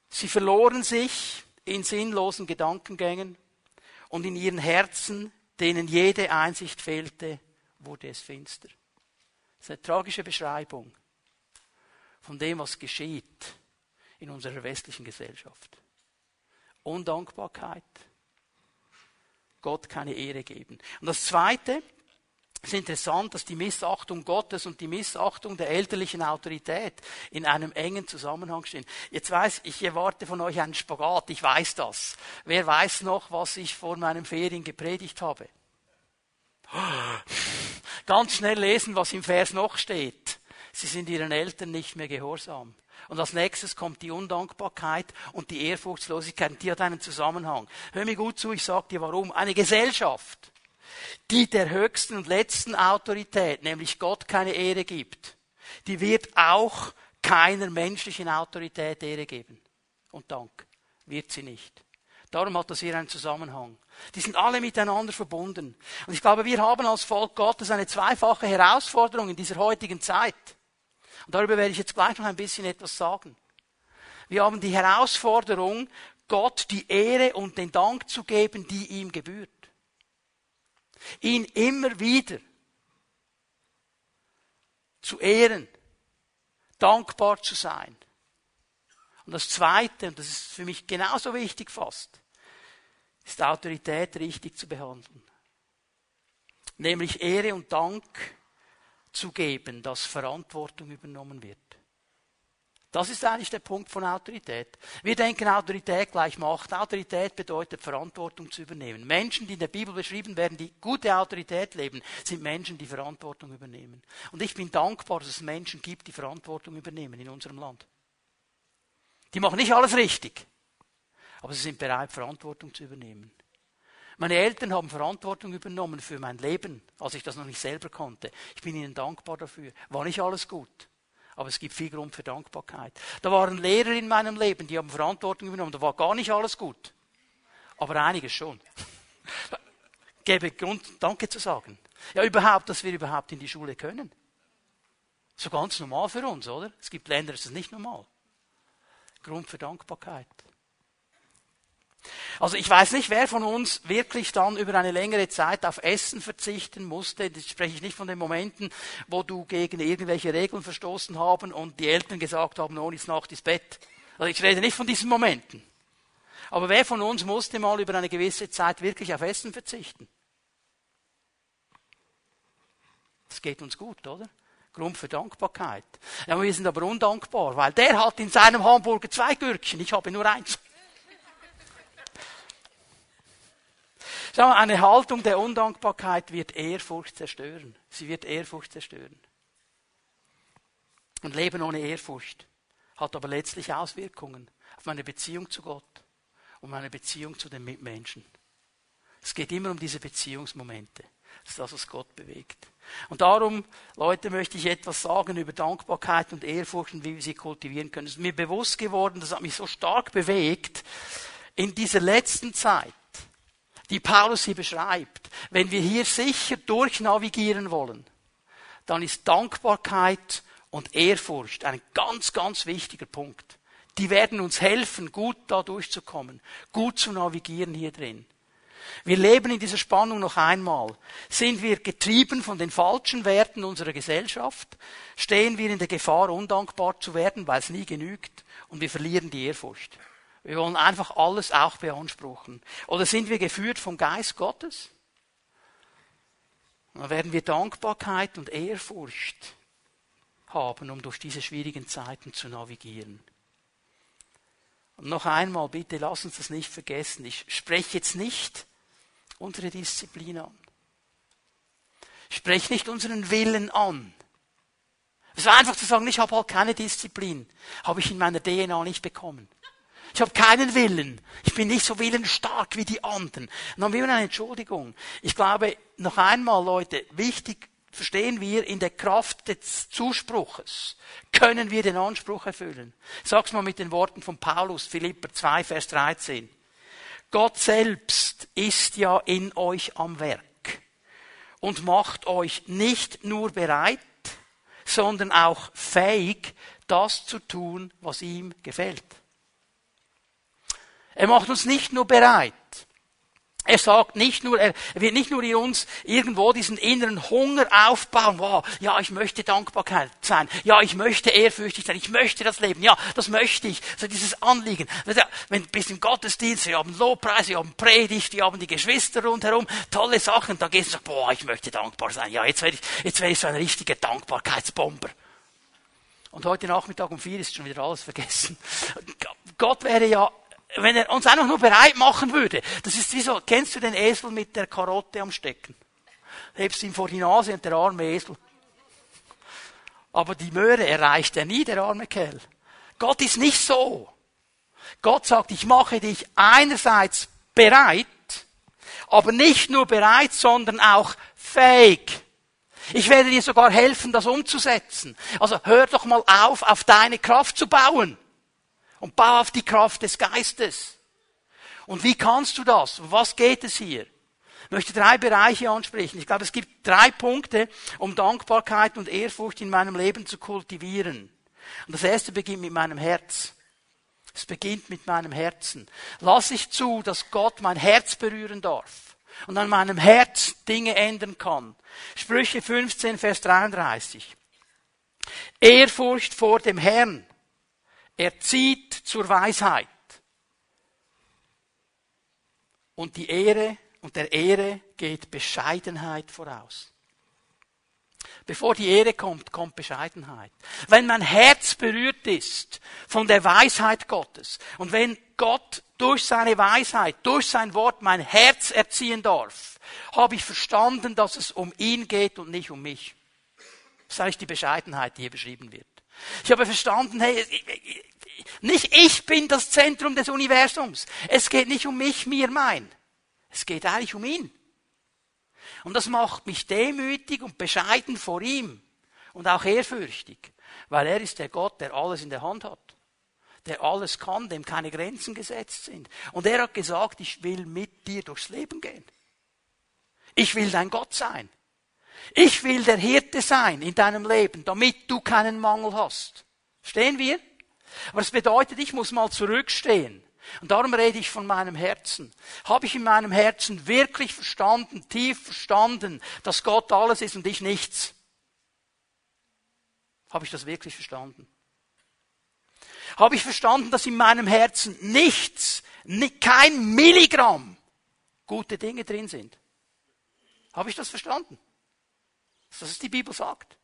Sie verloren sich in sinnlosen Gedankengängen und in ihren Herzen, denen jede Einsicht fehlte, wurde es finster. Das ist eine tragische Beschreibung von dem, was geschieht in unserer westlichen Gesellschaft. Undankbarkeit. Gott keine Ehre geben. Und das Zweite ist interessant, dass die Missachtung Gottes und die Missachtung der elterlichen Autorität in einem engen Zusammenhang stehen. Jetzt weiß ich, erwarte von euch einen Spagat, ich weiß das. Wer weiß noch, was ich vor meinem Ferien gepredigt habe? Ganz schnell lesen, was im Vers noch steht. Sie sind ihren Eltern nicht mehr gehorsam. Und als nächstes kommt die Undankbarkeit und die Ehrfurchtslosigkeit. Die hat einen Zusammenhang. Hör mir gut zu, ich sage dir warum. Eine Gesellschaft, die der höchsten und letzten Autorität, nämlich Gott, keine Ehre gibt, die wird auch keiner menschlichen Autorität Ehre geben. Und Dank wird sie nicht. Darum hat das hier einen Zusammenhang. Die sind alle miteinander verbunden. Und ich glaube, wir haben als Volk Gottes eine zweifache Herausforderung in dieser heutigen Zeit. Und darüber werde ich jetzt gleich noch ein bisschen etwas sagen. Wir haben die Herausforderung, Gott die Ehre und den Dank zu geben, die ihm gebührt. Ihn immer wieder zu ehren, dankbar zu sein. Und das Zweite, und das ist für mich genauso wichtig fast, ist Autorität richtig zu behandeln. Nämlich Ehre und Dank zu geben, dass Verantwortung übernommen wird. Das ist eigentlich der Punkt von Autorität. Wir denken, Autorität gleich Macht. Autorität bedeutet, Verantwortung zu übernehmen. Menschen, die in der Bibel beschrieben werden, die gute Autorität leben, sind Menschen, die Verantwortung übernehmen. Und ich bin dankbar, dass es Menschen gibt, die Verantwortung übernehmen in unserem Land. Die machen nicht alles richtig, aber sie sind bereit, Verantwortung zu übernehmen. Meine Eltern haben Verantwortung übernommen für mein Leben, als ich das noch nicht selber konnte. Ich bin ihnen dankbar dafür. War nicht alles gut. Aber es gibt viel Grund für Dankbarkeit. Da waren Lehrer in meinem Leben, die haben Verantwortung übernommen. Da war gar nicht alles gut. Aber einiges schon. *laughs* Gäbe Grund, Danke zu sagen. Ja, überhaupt, dass wir überhaupt in die Schule können. So ganz normal für uns, oder? Es gibt Länder, das ist nicht normal. Grund für Dankbarkeit. Also ich weiß nicht, wer von uns wirklich dann über eine längere Zeit auf Essen verzichten musste. Jetzt spreche ich nicht von den Momenten, wo du gegen irgendwelche Regeln verstoßen haben und die Eltern gesagt haben, ohne ist Nacht ins Bett. Also ich rede nicht von diesen Momenten. Aber wer von uns musste mal über eine gewisse Zeit wirklich auf Essen verzichten? Das geht uns gut, oder? Grund für Dankbarkeit. Ja, wir sind aber undankbar, weil der hat in seinem Hamburger zwei Gürkchen, ich habe nur eins. Schau, eine Haltung der Undankbarkeit wird Ehrfurcht zerstören. Sie wird Ehrfurcht zerstören. Und Leben ohne Ehrfurcht hat aber letztlich Auswirkungen auf meine Beziehung zu Gott um eine Beziehung zu den Mitmenschen. Es geht immer um diese Beziehungsmomente. Das ist das, was Gott bewegt. Und darum, Leute, möchte ich etwas sagen über Dankbarkeit und Ehrfurcht und wie wir sie kultivieren können. Es ist mir bewusst geworden, das hat mich so stark bewegt, in dieser letzten Zeit, die Paulus hier beschreibt, wenn wir hier sicher durchnavigieren wollen, dann ist Dankbarkeit und Ehrfurcht ein ganz, ganz wichtiger Punkt. Die werden uns helfen, gut da durchzukommen, gut zu navigieren hier drin. Wir leben in dieser Spannung noch einmal. Sind wir getrieben von den falschen Werten unserer Gesellschaft? Stehen wir in der Gefahr, undankbar zu werden, weil es nie genügt? Und wir verlieren die Ehrfurcht. Wir wollen einfach alles auch beanspruchen. Oder sind wir geführt vom Geist Gottes? Dann werden wir Dankbarkeit und Ehrfurcht haben, um durch diese schwierigen Zeiten zu navigieren. Und noch einmal, bitte lass uns das nicht vergessen. Ich spreche jetzt nicht unsere Disziplin an. Sprech nicht unseren Willen an. Es war einfach zu sagen, ich habe halt keine Disziplin. Habe ich in meiner DNA nicht bekommen. Ich habe keinen Willen. Ich bin nicht so willensstark wie die anderen. Und dann haben wir eine Entschuldigung. Ich glaube, noch einmal, Leute, wichtig verstehen wir, in der Kraft des Zuspruches können wir den Anspruch erfüllen. Sag's mal mit den Worten von Paulus, Philipper 2, Vers 13. Gott selbst ist ja in euch am Werk und macht euch nicht nur bereit, sondern auch fähig, das zu tun, was ihm gefällt. Er macht uns nicht nur bereit, er sagt nicht nur, er wird nicht nur in uns irgendwo diesen inneren Hunger aufbauen, wow, ja, ich möchte Dankbarkeit sein, ja, ich möchte ehrfürchtig sein, ich möchte das Leben, ja, das möchte ich, so dieses Anliegen. Wenn du bist im Gottesdienst, sie haben Lobpreis, sie haben Predigt, die haben die Geschwister rundherum, tolle Sachen, dann gehst du und sagst, boah, ich möchte dankbar sein, ja, jetzt werde ich, jetzt werde ich so ein richtiger Dankbarkeitsbomber. Und heute Nachmittag um vier ist schon wieder alles vergessen. Gott wäre ja wenn er uns einfach nur bereit machen würde, das ist wie so, kennst du den Esel mit der Karotte am Stecken? Hebst ihn vor die Nase und der arme Esel. Aber die Möhre erreicht er nie, der arme Kerl. Gott ist nicht so. Gott sagt, ich mache dich einerseits bereit, aber nicht nur bereit, sondern auch fähig. Ich werde dir sogar helfen, das umzusetzen. Also hör doch mal auf, auf deine Kraft zu bauen. Und bau auf die Kraft des Geistes. Und wie kannst du das? Was geht es hier? Ich möchte drei Bereiche ansprechen. Ich glaube, es gibt drei Punkte, um Dankbarkeit und Ehrfurcht in meinem Leben zu kultivieren. Und das erste beginnt mit meinem Herz. Es beginnt mit meinem Herzen. Lass ich zu, dass Gott mein Herz berühren darf und an meinem Herz Dinge ändern kann. Sprüche 15, Vers 33. Ehrfurcht vor dem Herrn er zieht zur Weisheit. Und die Ehre und der Ehre geht Bescheidenheit voraus. Bevor die Ehre kommt, kommt Bescheidenheit. Wenn mein Herz berührt ist von der Weisheit Gottes und wenn Gott durch seine Weisheit, durch sein Wort mein Herz erziehen darf, habe ich verstanden, dass es um ihn geht und nicht um mich. Das ist eigentlich die Bescheidenheit, die hier beschrieben wird. Ich habe verstanden, hey, nicht ich bin das Zentrum des Universums. Es geht nicht um mich, mir, mein. Es geht eigentlich um ihn. Und das macht mich demütig und bescheiden vor ihm und auch ehrfürchtig, weil er ist der Gott, der alles in der Hand hat, der alles kann, dem keine Grenzen gesetzt sind. Und er hat gesagt, ich will mit dir durchs Leben gehen. Ich will dein Gott sein. Ich will der Hirte sein in deinem Leben, damit du keinen Mangel hast. Stehen wir? Aber es bedeutet, ich muss mal zurückstehen. Und darum rede ich von meinem Herzen. Habe ich in meinem Herzen wirklich verstanden, tief verstanden, dass Gott alles ist und ich nichts? Habe ich das wirklich verstanden? Habe ich verstanden, dass in meinem Herzen nichts, kein Milligramm gute Dinge drin sind? Habe ich das verstanden? Das ist die Bibel sagt.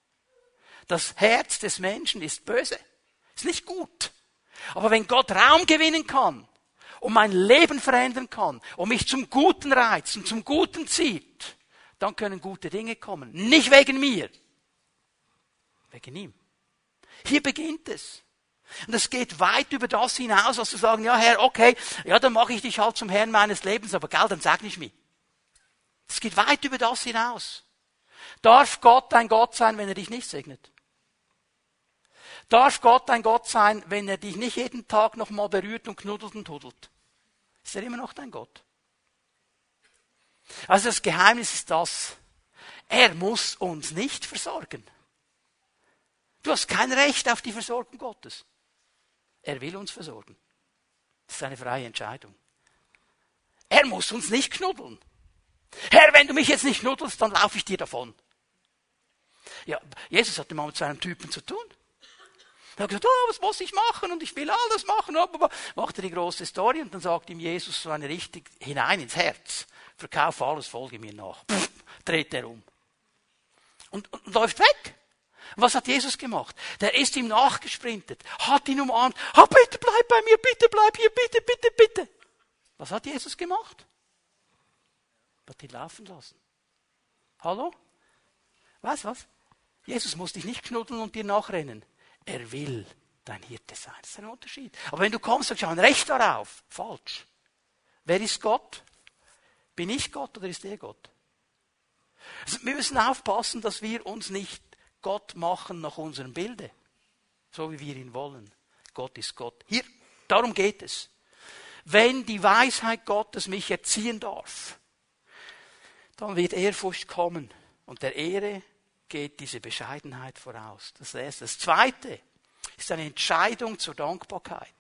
Das Herz des Menschen ist böse. Ist nicht gut. Aber wenn Gott Raum gewinnen kann und mein Leben verändern kann und mich zum Guten reizt und zum Guten zieht, dann können gute Dinge kommen. Nicht wegen mir. Wegen ihm. Hier beginnt es. Und es geht weit über das hinaus, dass zu sagen, ja Herr, okay, ja, dann mache ich dich halt zum Herrn meines Lebens, aber gell, dann sag nicht mich. Es geht weit über das hinaus. Darf Gott dein Gott sein, wenn er dich nicht segnet? Darf Gott dein Gott sein, wenn er dich nicht jeden Tag noch mal berührt und knuddelt und tuddelt? Ist er immer noch dein Gott? Also das Geheimnis ist das, er muss uns nicht versorgen. Du hast kein Recht auf die Versorgung Gottes. Er will uns versorgen. Das ist eine freie Entscheidung. Er muss uns nicht knuddeln. Herr, wenn du mich jetzt nicht knuddelst, dann laufe ich dir davon. Ja, Jesus hatte mal mit seinem Typen zu tun. Er hat gesagt, oh, was muss ich machen? Und ich will alles machen. Macht er die große Story und dann sagt ihm Jesus so eine richtig hinein ins Herz. Verkauf alles, folge mir nach. Pff, dreht er um. Und, und läuft weg. Und was hat Jesus gemacht? Der ist ihm nachgesprintet, hat ihn umarmt. Oh, bitte bleib bei mir, bitte bleib hier, bitte, bitte, bitte. Was hat Jesus gemacht? Hat ihn laufen lassen. Hallo? Was, was? Jesus muss dich nicht knuddeln und dir nachrennen. Er will dein Hirte sein. Das ist ein Unterschied. Aber wenn du kommst und sagst, ein Recht darauf, falsch. Wer ist Gott? Bin ich Gott oder ist er Gott? Also wir müssen aufpassen, dass wir uns nicht Gott machen nach unserem Bilde, so wie wir ihn wollen. Gott ist Gott. Hier, darum geht es. Wenn die Weisheit Gottes mich erziehen darf, dann wird Ehrfurcht kommen und der Ehre geht diese Bescheidenheit voraus. Das erste. Das zweite ist eine Entscheidung zur Dankbarkeit.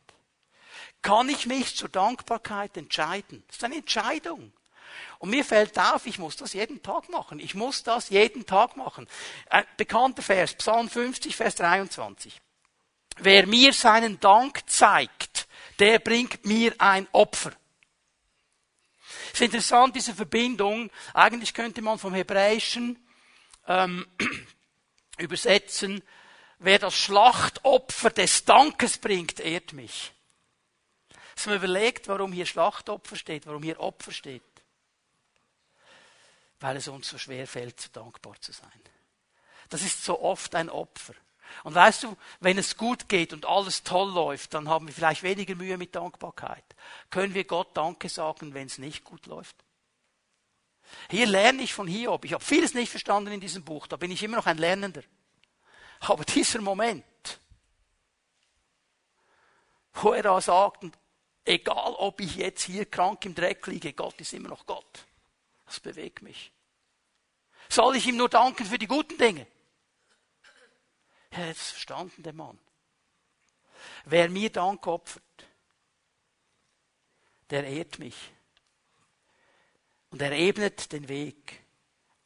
Kann ich mich zur Dankbarkeit entscheiden? Das ist eine Entscheidung. Und mir fällt auf, ich muss das jeden Tag machen. Ich muss das jeden Tag machen. Ein bekannter Vers, Psalm 50, Vers 23. Wer mir seinen Dank zeigt, der bringt mir ein Opfer. Es ist interessant, diese Verbindung. Eigentlich könnte man vom Hebräischen ähm, *clears throat* übersetzen, wer das Schlachtopfer des Dankes bringt, ehrt mich. Dass man überlegt, warum hier Schlachtopfer steht, warum hier Opfer steht weil es uns so schwer fällt, so dankbar zu sein. Das ist so oft ein Opfer. Und weißt du, wenn es gut geht und alles toll läuft, dann haben wir vielleicht weniger Mühe mit Dankbarkeit. Können wir Gott Danke sagen, wenn es nicht gut läuft? Hier lerne ich von Hiob. Ich habe vieles nicht verstanden in diesem Buch, da bin ich immer noch ein Lernender. Aber dieser Moment, wo er da sagt, egal ob ich jetzt hier krank im Dreck liege, Gott ist immer noch Gott. Das bewegt mich. Soll ich ihm nur danken für die guten Dinge? Er hat es verstanden, der Mann. Wer mir Dank opfert, der ehrt mich. Und er ebnet den Weg,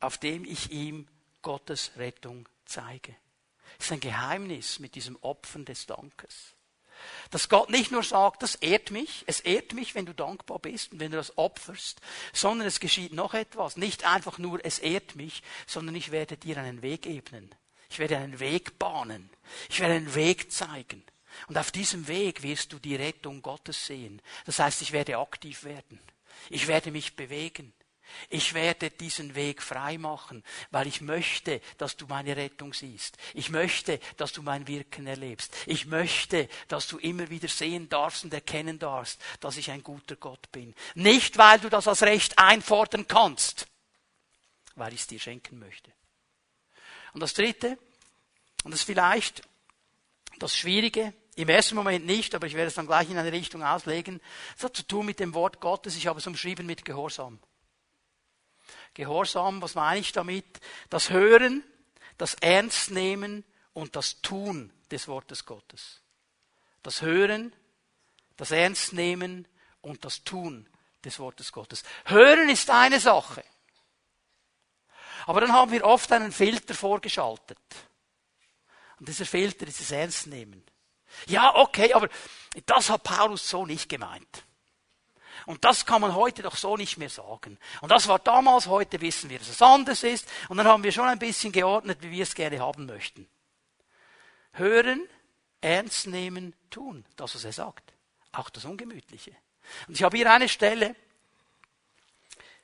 auf dem ich ihm Gottes Rettung zeige. Das ist ein Geheimnis mit diesem Opfern des Dankes. Dass Gott nicht nur sagt, das ehrt mich, es ehrt mich, wenn du dankbar bist und wenn du das opferst, sondern es geschieht noch etwas. Nicht einfach nur, es ehrt mich, sondern ich werde dir einen Weg ebnen. Ich werde einen Weg bahnen. Ich werde einen Weg zeigen. Und auf diesem Weg wirst du die Rettung Gottes sehen. Das heißt, ich werde aktiv werden. Ich werde mich bewegen. Ich werde diesen Weg frei machen, weil ich möchte, dass du meine Rettung siehst. Ich möchte, dass du mein Wirken erlebst. Ich möchte, dass du immer wieder sehen darfst und erkennen darfst, dass ich ein guter Gott bin. Nicht, weil du das als Recht einfordern kannst, weil ich es dir schenken möchte. Und das Dritte, und das vielleicht das Schwierige, im ersten Moment nicht, aber ich werde es dann gleich in eine Richtung auslegen, das hat zu tun mit dem Wort Gottes, ich habe es umschrieben mit Gehorsam. Gehorsam, was meine ich damit? Das Hören, das Ernstnehmen und das Tun des Wortes Gottes. Das Hören, das Ernstnehmen und das Tun des Wortes Gottes. Hören ist eine Sache. Aber dann haben wir oft einen Filter vorgeschaltet. Und dieser Filter ist das Ernstnehmen. Ja, okay, aber das hat Paulus so nicht gemeint. Und das kann man heute doch so nicht mehr sagen. Und das war damals, heute wissen wir, dass es anders ist. Und dann haben wir schon ein bisschen geordnet, wie wir es gerne haben möchten. Hören, ernst nehmen, tun. Das, was er sagt. Auch das Ungemütliche. Und ich habe hier eine Stelle,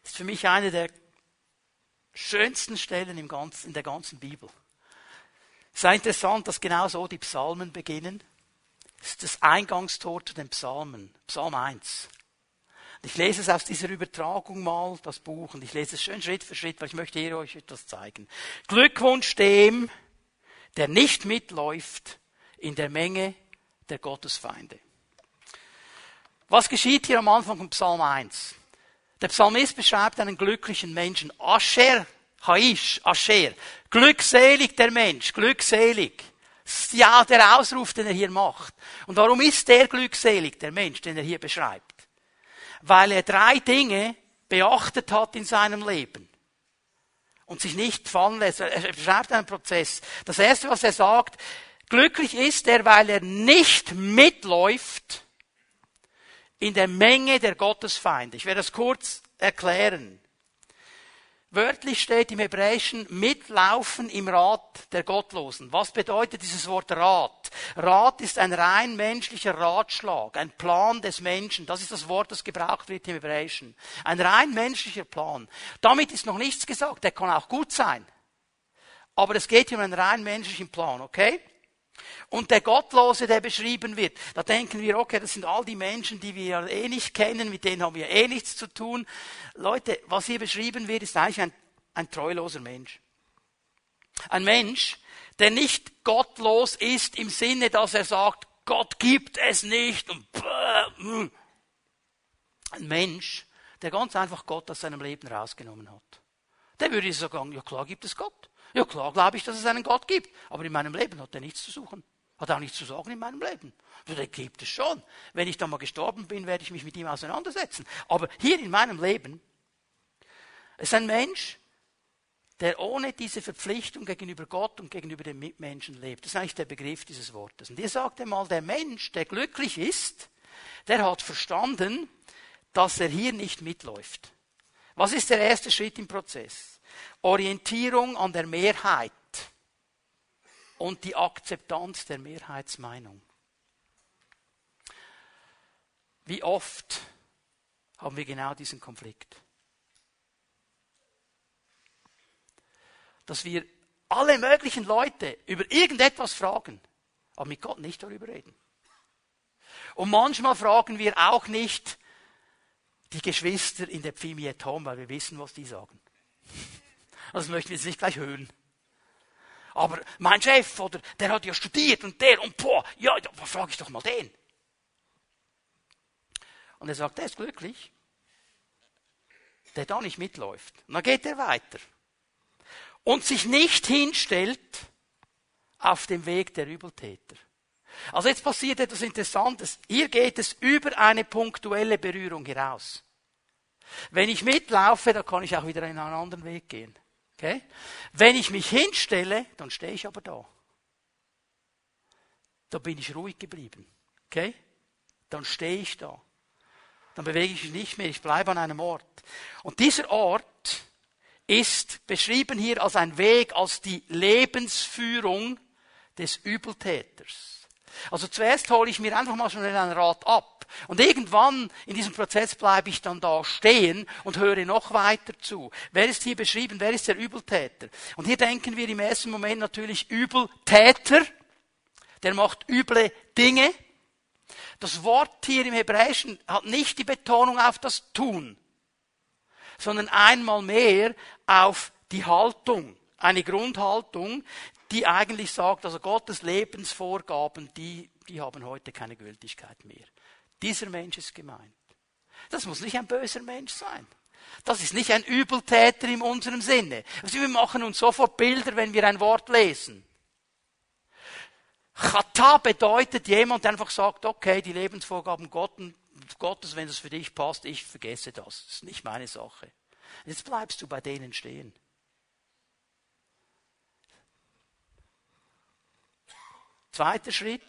ist für mich eine der schönsten Stellen im ganzen, in der ganzen Bibel. Es ist interessant, dass genau so die Psalmen beginnen. ist das Eingangstor zu den Psalmen. Psalm 1. Ich lese es aus dieser Übertragung mal, das Buch, und ich lese es schön Schritt für Schritt, weil ich möchte hier euch etwas zeigen. Glückwunsch dem, der nicht mitläuft in der Menge der Gottesfeinde. Was geschieht hier am Anfang von Psalm 1? Der Psalmist beschreibt einen glücklichen Menschen. Asher, Haish, Asher. Glückselig der Mensch, glückselig. Ja, der Ausruf, den er hier macht. Und warum ist der glückselig, der Mensch, den er hier beschreibt? Weil er drei Dinge beachtet hat in seinem Leben und sich nicht fallen lässt. Er beschreibt einen Prozess. Das erste, was er sagt, glücklich ist er, weil er nicht mitläuft in der Menge der Gottesfeinde. Ich werde das kurz erklären. Wörtlich steht im Hebräischen mitlaufen im Rat der Gottlosen. Was bedeutet dieses Wort Rat? Rat ist ein rein menschlicher Ratschlag, ein Plan des Menschen. Das ist das Wort, das gebraucht wird im Hebräischen. Ein rein menschlicher Plan. Damit ist noch nichts gesagt. Der kann auch gut sein. Aber es geht hier um einen rein menschlichen Plan, okay? Und der Gottlose, der beschrieben wird, da denken wir, okay, das sind all die Menschen, die wir eh nicht kennen, mit denen haben wir eh nichts zu tun. Leute, was hier beschrieben wird, ist eigentlich ein, ein treuloser Mensch. Ein Mensch, der nicht gottlos ist im Sinne, dass er sagt, Gott gibt es nicht und ein Mensch, der ganz einfach Gott aus seinem Leben rausgenommen hat. Der würde sagen, ja klar gibt es Gott. Ja klar glaube ich, dass es einen Gott gibt. Aber in meinem Leben hat er nichts zu suchen. Hat auch nichts zu sagen in meinem Leben. Der gibt es schon. Wenn ich dann mal gestorben bin, werde ich mich mit ihm auseinandersetzen. Aber hier in meinem Leben ist ein Mensch, der ohne diese Verpflichtung gegenüber Gott und gegenüber den Mitmenschen lebt. Das ist eigentlich der Begriff dieses Wortes. Und ihr sagt einmal, der Mensch, der glücklich ist, der hat verstanden, dass er hier nicht mitläuft. Was ist der erste Schritt im Prozess? Orientierung an der Mehrheit und die Akzeptanz der Mehrheitsmeinung. Wie oft haben wir genau diesen Konflikt? Dass wir alle möglichen Leute über irgendetwas fragen, aber mit Gott nicht darüber reden. Und manchmal fragen wir auch nicht die Geschwister in der Pfimi Home, weil wir wissen, was die sagen. Das möchten wir jetzt nicht gleich hören. Aber mein Chef, oder, der hat ja studiert und der und boah, ja, da frage ich doch mal den. Und er sagt, der ist glücklich, der da nicht mitläuft. Und dann geht er weiter. Und sich nicht hinstellt auf dem Weg der Übeltäter. Also jetzt passiert etwas Interessantes. Hier geht es über eine punktuelle Berührung hinaus. Wenn ich mitlaufe, dann kann ich auch wieder in einen anderen Weg gehen. Okay? Wenn ich mich hinstelle, dann stehe ich aber da. Da bin ich ruhig geblieben. Okay? Dann stehe ich da. Dann bewege ich mich nicht mehr, ich bleibe an einem Ort. Und dieser Ort ist beschrieben hier als ein Weg, als die Lebensführung des Übeltäters. Also zuerst hole ich mir einfach mal schon einen Rat ab. Und irgendwann in diesem Prozess bleibe ich dann da stehen und höre noch weiter zu. Wer ist hier beschrieben? Wer ist der Übeltäter? Und hier denken wir im ersten Moment natürlich Übeltäter. Der macht üble Dinge. Das Wort hier im Hebräischen hat nicht die Betonung auf das Tun, sondern einmal mehr auf die Haltung. Eine Grundhaltung, die eigentlich sagt, also Gottes Lebensvorgaben, die, die haben heute keine Gültigkeit mehr. Dieser Mensch ist gemeint. Das muss nicht ein böser Mensch sein. Das ist nicht ein Übeltäter in unserem Sinne. Also wir machen uns sofort Bilder, wenn wir ein Wort lesen. Chata bedeutet jemand, der einfach sagt, okay, die Lebensvorgaben Gottes, wenn es für dich passt, ich vergesse das. Das ist nicht meine Sache. Jetzt bleibst du bei denen stehen. Zweiter Schritt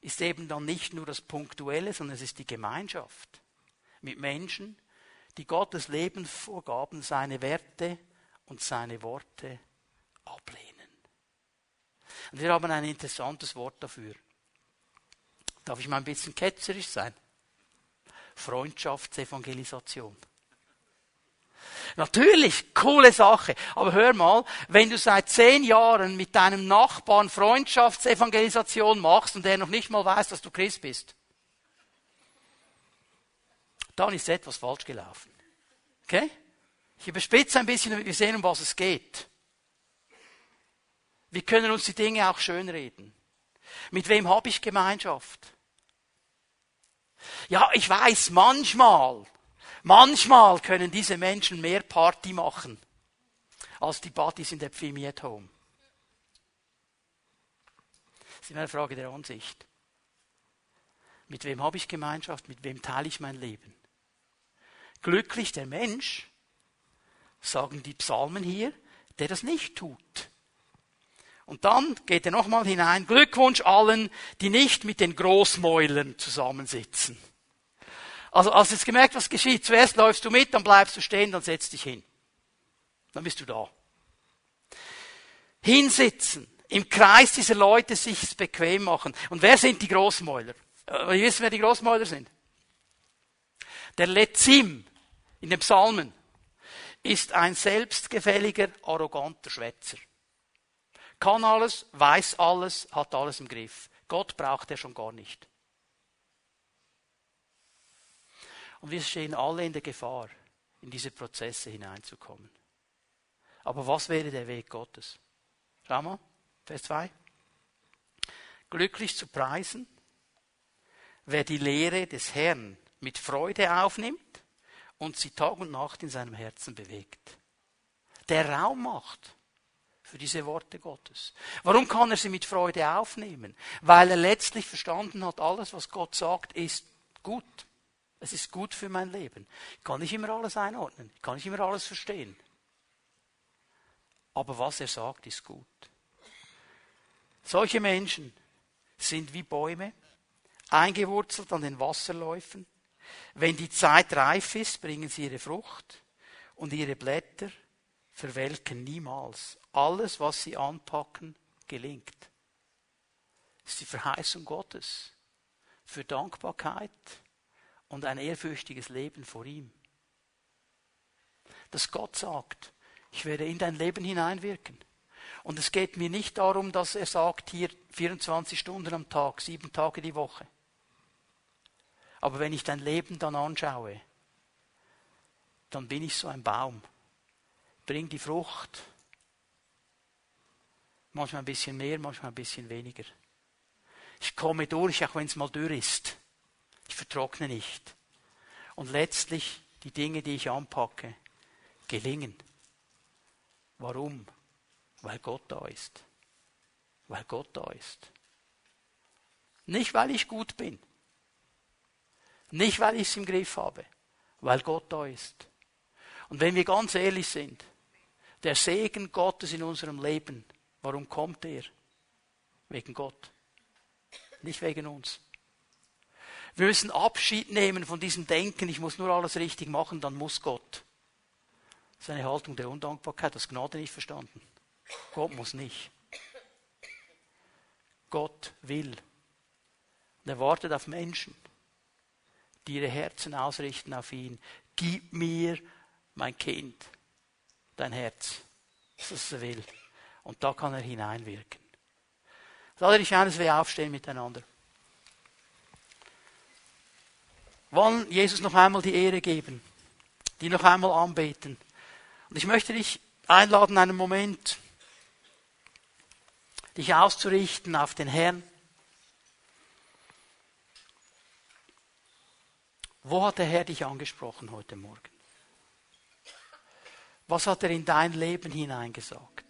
ist eben dann nicht nur das Punktuelle, sondern es ist die Gemeinschaft mit Menschen, die Gottes Lebensvorgaben, seine Werte und seine Worte ablehnen. Und wir haben ein interessantes Wort dafür. Darf ich mal ein bisschen ketzerisch sein? Freundschaftsevangelisation. Natürlich, coole Sache. Aber hör mal, wenn du seit zehn Jahren mit deinem Nachbarn Freundschaftsevangelisation machst und der noch nicht mal weiß, dass du Christ bist, dann ist etwas falsch gelaufen. Okay? Ich überspitze ein bisschen, damit wir sehen, um was es geht. Wir können uns die Dinge auch schönreden. Mit wem habe ich Gemeinschaft? Ja, ich weiß, manchmal, manchmal können diese Menschen mehr Party machen als die Partys in der Pfimi at Home. Das ist immer eine Frage der Ansicht. Mit wem habe ich Gemeinschaft? Mit wem teile ich mein Leben? Glücklich der Mensch, sagen die Psalmen hier, der das nicht tut. Und dann geht er nochmal hinein. Glückwunsch allen, die nicht mit den Großmäulern zusammensitzen. Also, als jetzt gemerkt, was geschieht, zuerst läufst du mit, dann bleibst du stehen, dann setzt dich hin. Dann bist du da. Hinsitzen, im Kreis dieser Leute sich bequem machen. Und wer sind die Großmäuler? Äh, wir wissen, wer die Großmäuler sind. Der Lezim in den Psalmen ist ein selbstgefälliger, arroganter Schwätzer. Kann alles, weiß alles, hat alles im Griff. Gott braucht er schon gar nicht. Und wir stehen alle in der Gefahr, in diese Prozesse hineinzukommen. Aber was wäre der Weg Gottes? Schau mal, Vers 2. Glücklich zu preisen, wer die Lehre des Herrn mit Freude aufnimmt und sie Tag und Nacht in seinem Herzen bewegt. Der Raum macht für diese Worte Gottes. Warum kann er sie mit Freude aufnehmen? Weil er letztlich verstanden hat, alles, was Gott sagt, ist gut. Es ist gut für mein Leben. Ich kann nicht immer alles einordnen. Ich kann nicht immer alles verstehen. Aber was er sagt, ist gut. Solche Menschen sind wie Bäume, eingewurzelt an den Wasserläufen. Wenn die Zeit reif ist, bringen sie ihre Frucht und ihre Blätter verwelken niemals. Alles, was sie anpacken, gelingt. Das ist die Verheißung Gottes für Dankbarkeit und ein ehrfürchtiges Leben vor ihm. Dass Gott sagt, ich werde in dein Leben hineinwirken. Und es geht mir nicht darum, dass er sagt, hier 24 Stunden am Tag, sieben Tage die Woche. Aber wenn ich dein Leben dann anschaue, dann bin ich so ein Baum. Bring die Frucht. Manchmal ein bisschen mehr, manchmal ein bisschen weniger. Ich komme durch, auch wenn es mal dürr ist. Ich vertrockne nicht. Und letztlich die Dinge, die ich anpacke, gelingen. Warum? Weil Gott da ist. Weil Gott da ist. Nicht, weil ich gut bin. Nicht, weil ich es im Griff habe, weil Gott da ist. Und wenn wir ganz ehrlich sind, der Segen Gottes in unserem Leben, warum kommt er? Wegen Gott, nicht wegen uns. Wir müssen Abschied nehmen von diesem Denken, ich muss nur alles richtig machen, dann muss Gott. Das ist eine Haltung der Undankbarkeit, das Gnade nicht verstanden. Gott muss nicht. Gott will. Und er wartet auf Menschen die ihre Herzen ausrichten auf ihn. Gib mir, mein Kind, dein Herz, was er will. Und da kann er hineinwirken. Lade dich ein, dass wir aufstehen miteinander. Wollen Jesus noch einmal die Ehre geben, die noch einmal anbeten. Und ich möchte dich einladen, einen Moment, dich auszurichten auf den Herrn. Wo hat der Herr dich angesprochen heute Morgen? Was hat er in dein Leben hineingesagt?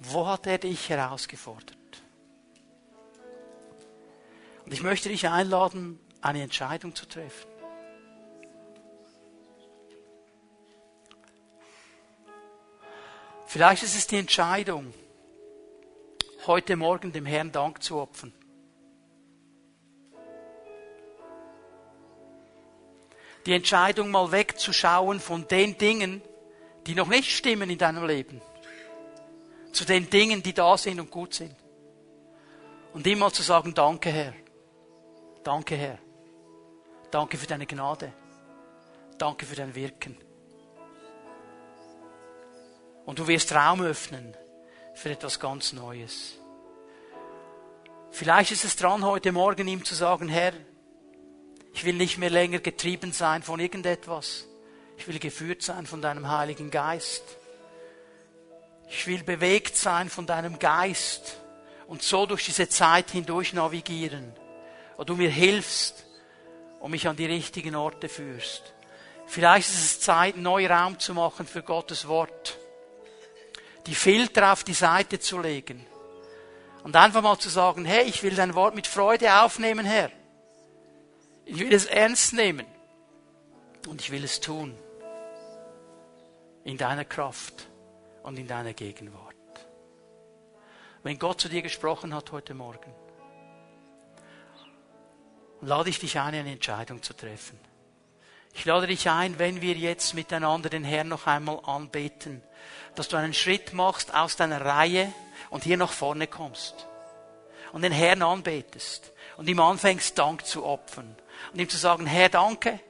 Wo hat er dich herausgefordert? Und ich möchte dich einladen, eine Entscheidung zu treffen. Vielleicht ist es die Entscheidung, heute Morgen dem Herrn Dank zu opfern. die Entscheidung mal wegzuschauen von den Dingen, die noch nicht stimmen in deinem Leben, zu den Dingen, die da sind und gut sind. Und immer zu sagen, danke Herr, danke Herr, danke für deine Gnade, Danke für dein Wirken. Und du wirst Raum öffnen für etwas ganz Neues. Vielleicht ist es dran, heute Morgen ihm zu sagen, Herr, ich will nicht mehr länger getrieben sein von irgendetwas. Ich will geführt sein von deinem Heiligen Geist. Ich will bewegt sein von deinem Geist und so durch diese Zeit hindurch navigieren. Wo du mir hilfst und mich an die richtigen Orte führst. Vielleicht ist es Zeit, neu Raum zu machen für Gottes Wort. Die Filter auf die Seite zu legen. Und einfach mal zu sagen, hey, ich will dein Wort mit Freude aufnehmen, Herr. Ich will es ernst nehmen. Und ich will es tun. In deiner Kraft und in deiner Gegenwart. Wenn Gott zu dir gesprochen hat heute Morgen, lade ich dich ein, eine Entscheidung zu treffen. Ich lade dich ein, wenn wir jetzt miteinander den Herrn noch einmal anbeten, dass du einen Schritt machst aus deiner Reihe und hier nach vorne kommst und den Herrn anbetest und ihm anfängst, Dank zu opfern und ihm zu sagen, Herr, danke,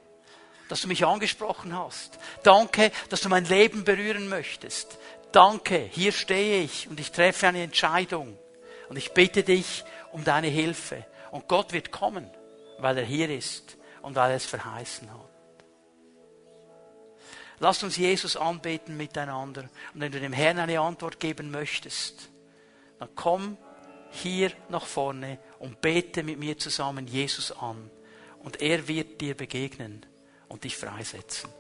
dass du mich angesprochen hast. Danke, dass du mein Leben berühren möchtest. Danke, hier stehe ich und ich treffe eine Entscheidung und ich bitte dich um deine Hilfe. Und Gott wird kommen, weil er hier ist und weil er es verheißen hat. Lasst uns Jesus anbeten miteinander. Und wenn du dem Herrn eine Antwort geben möchtest, dann komm hier nach vorne und bete mit mir zusammen Jesus an. Und er wird dir begegnen und dich freisetzen.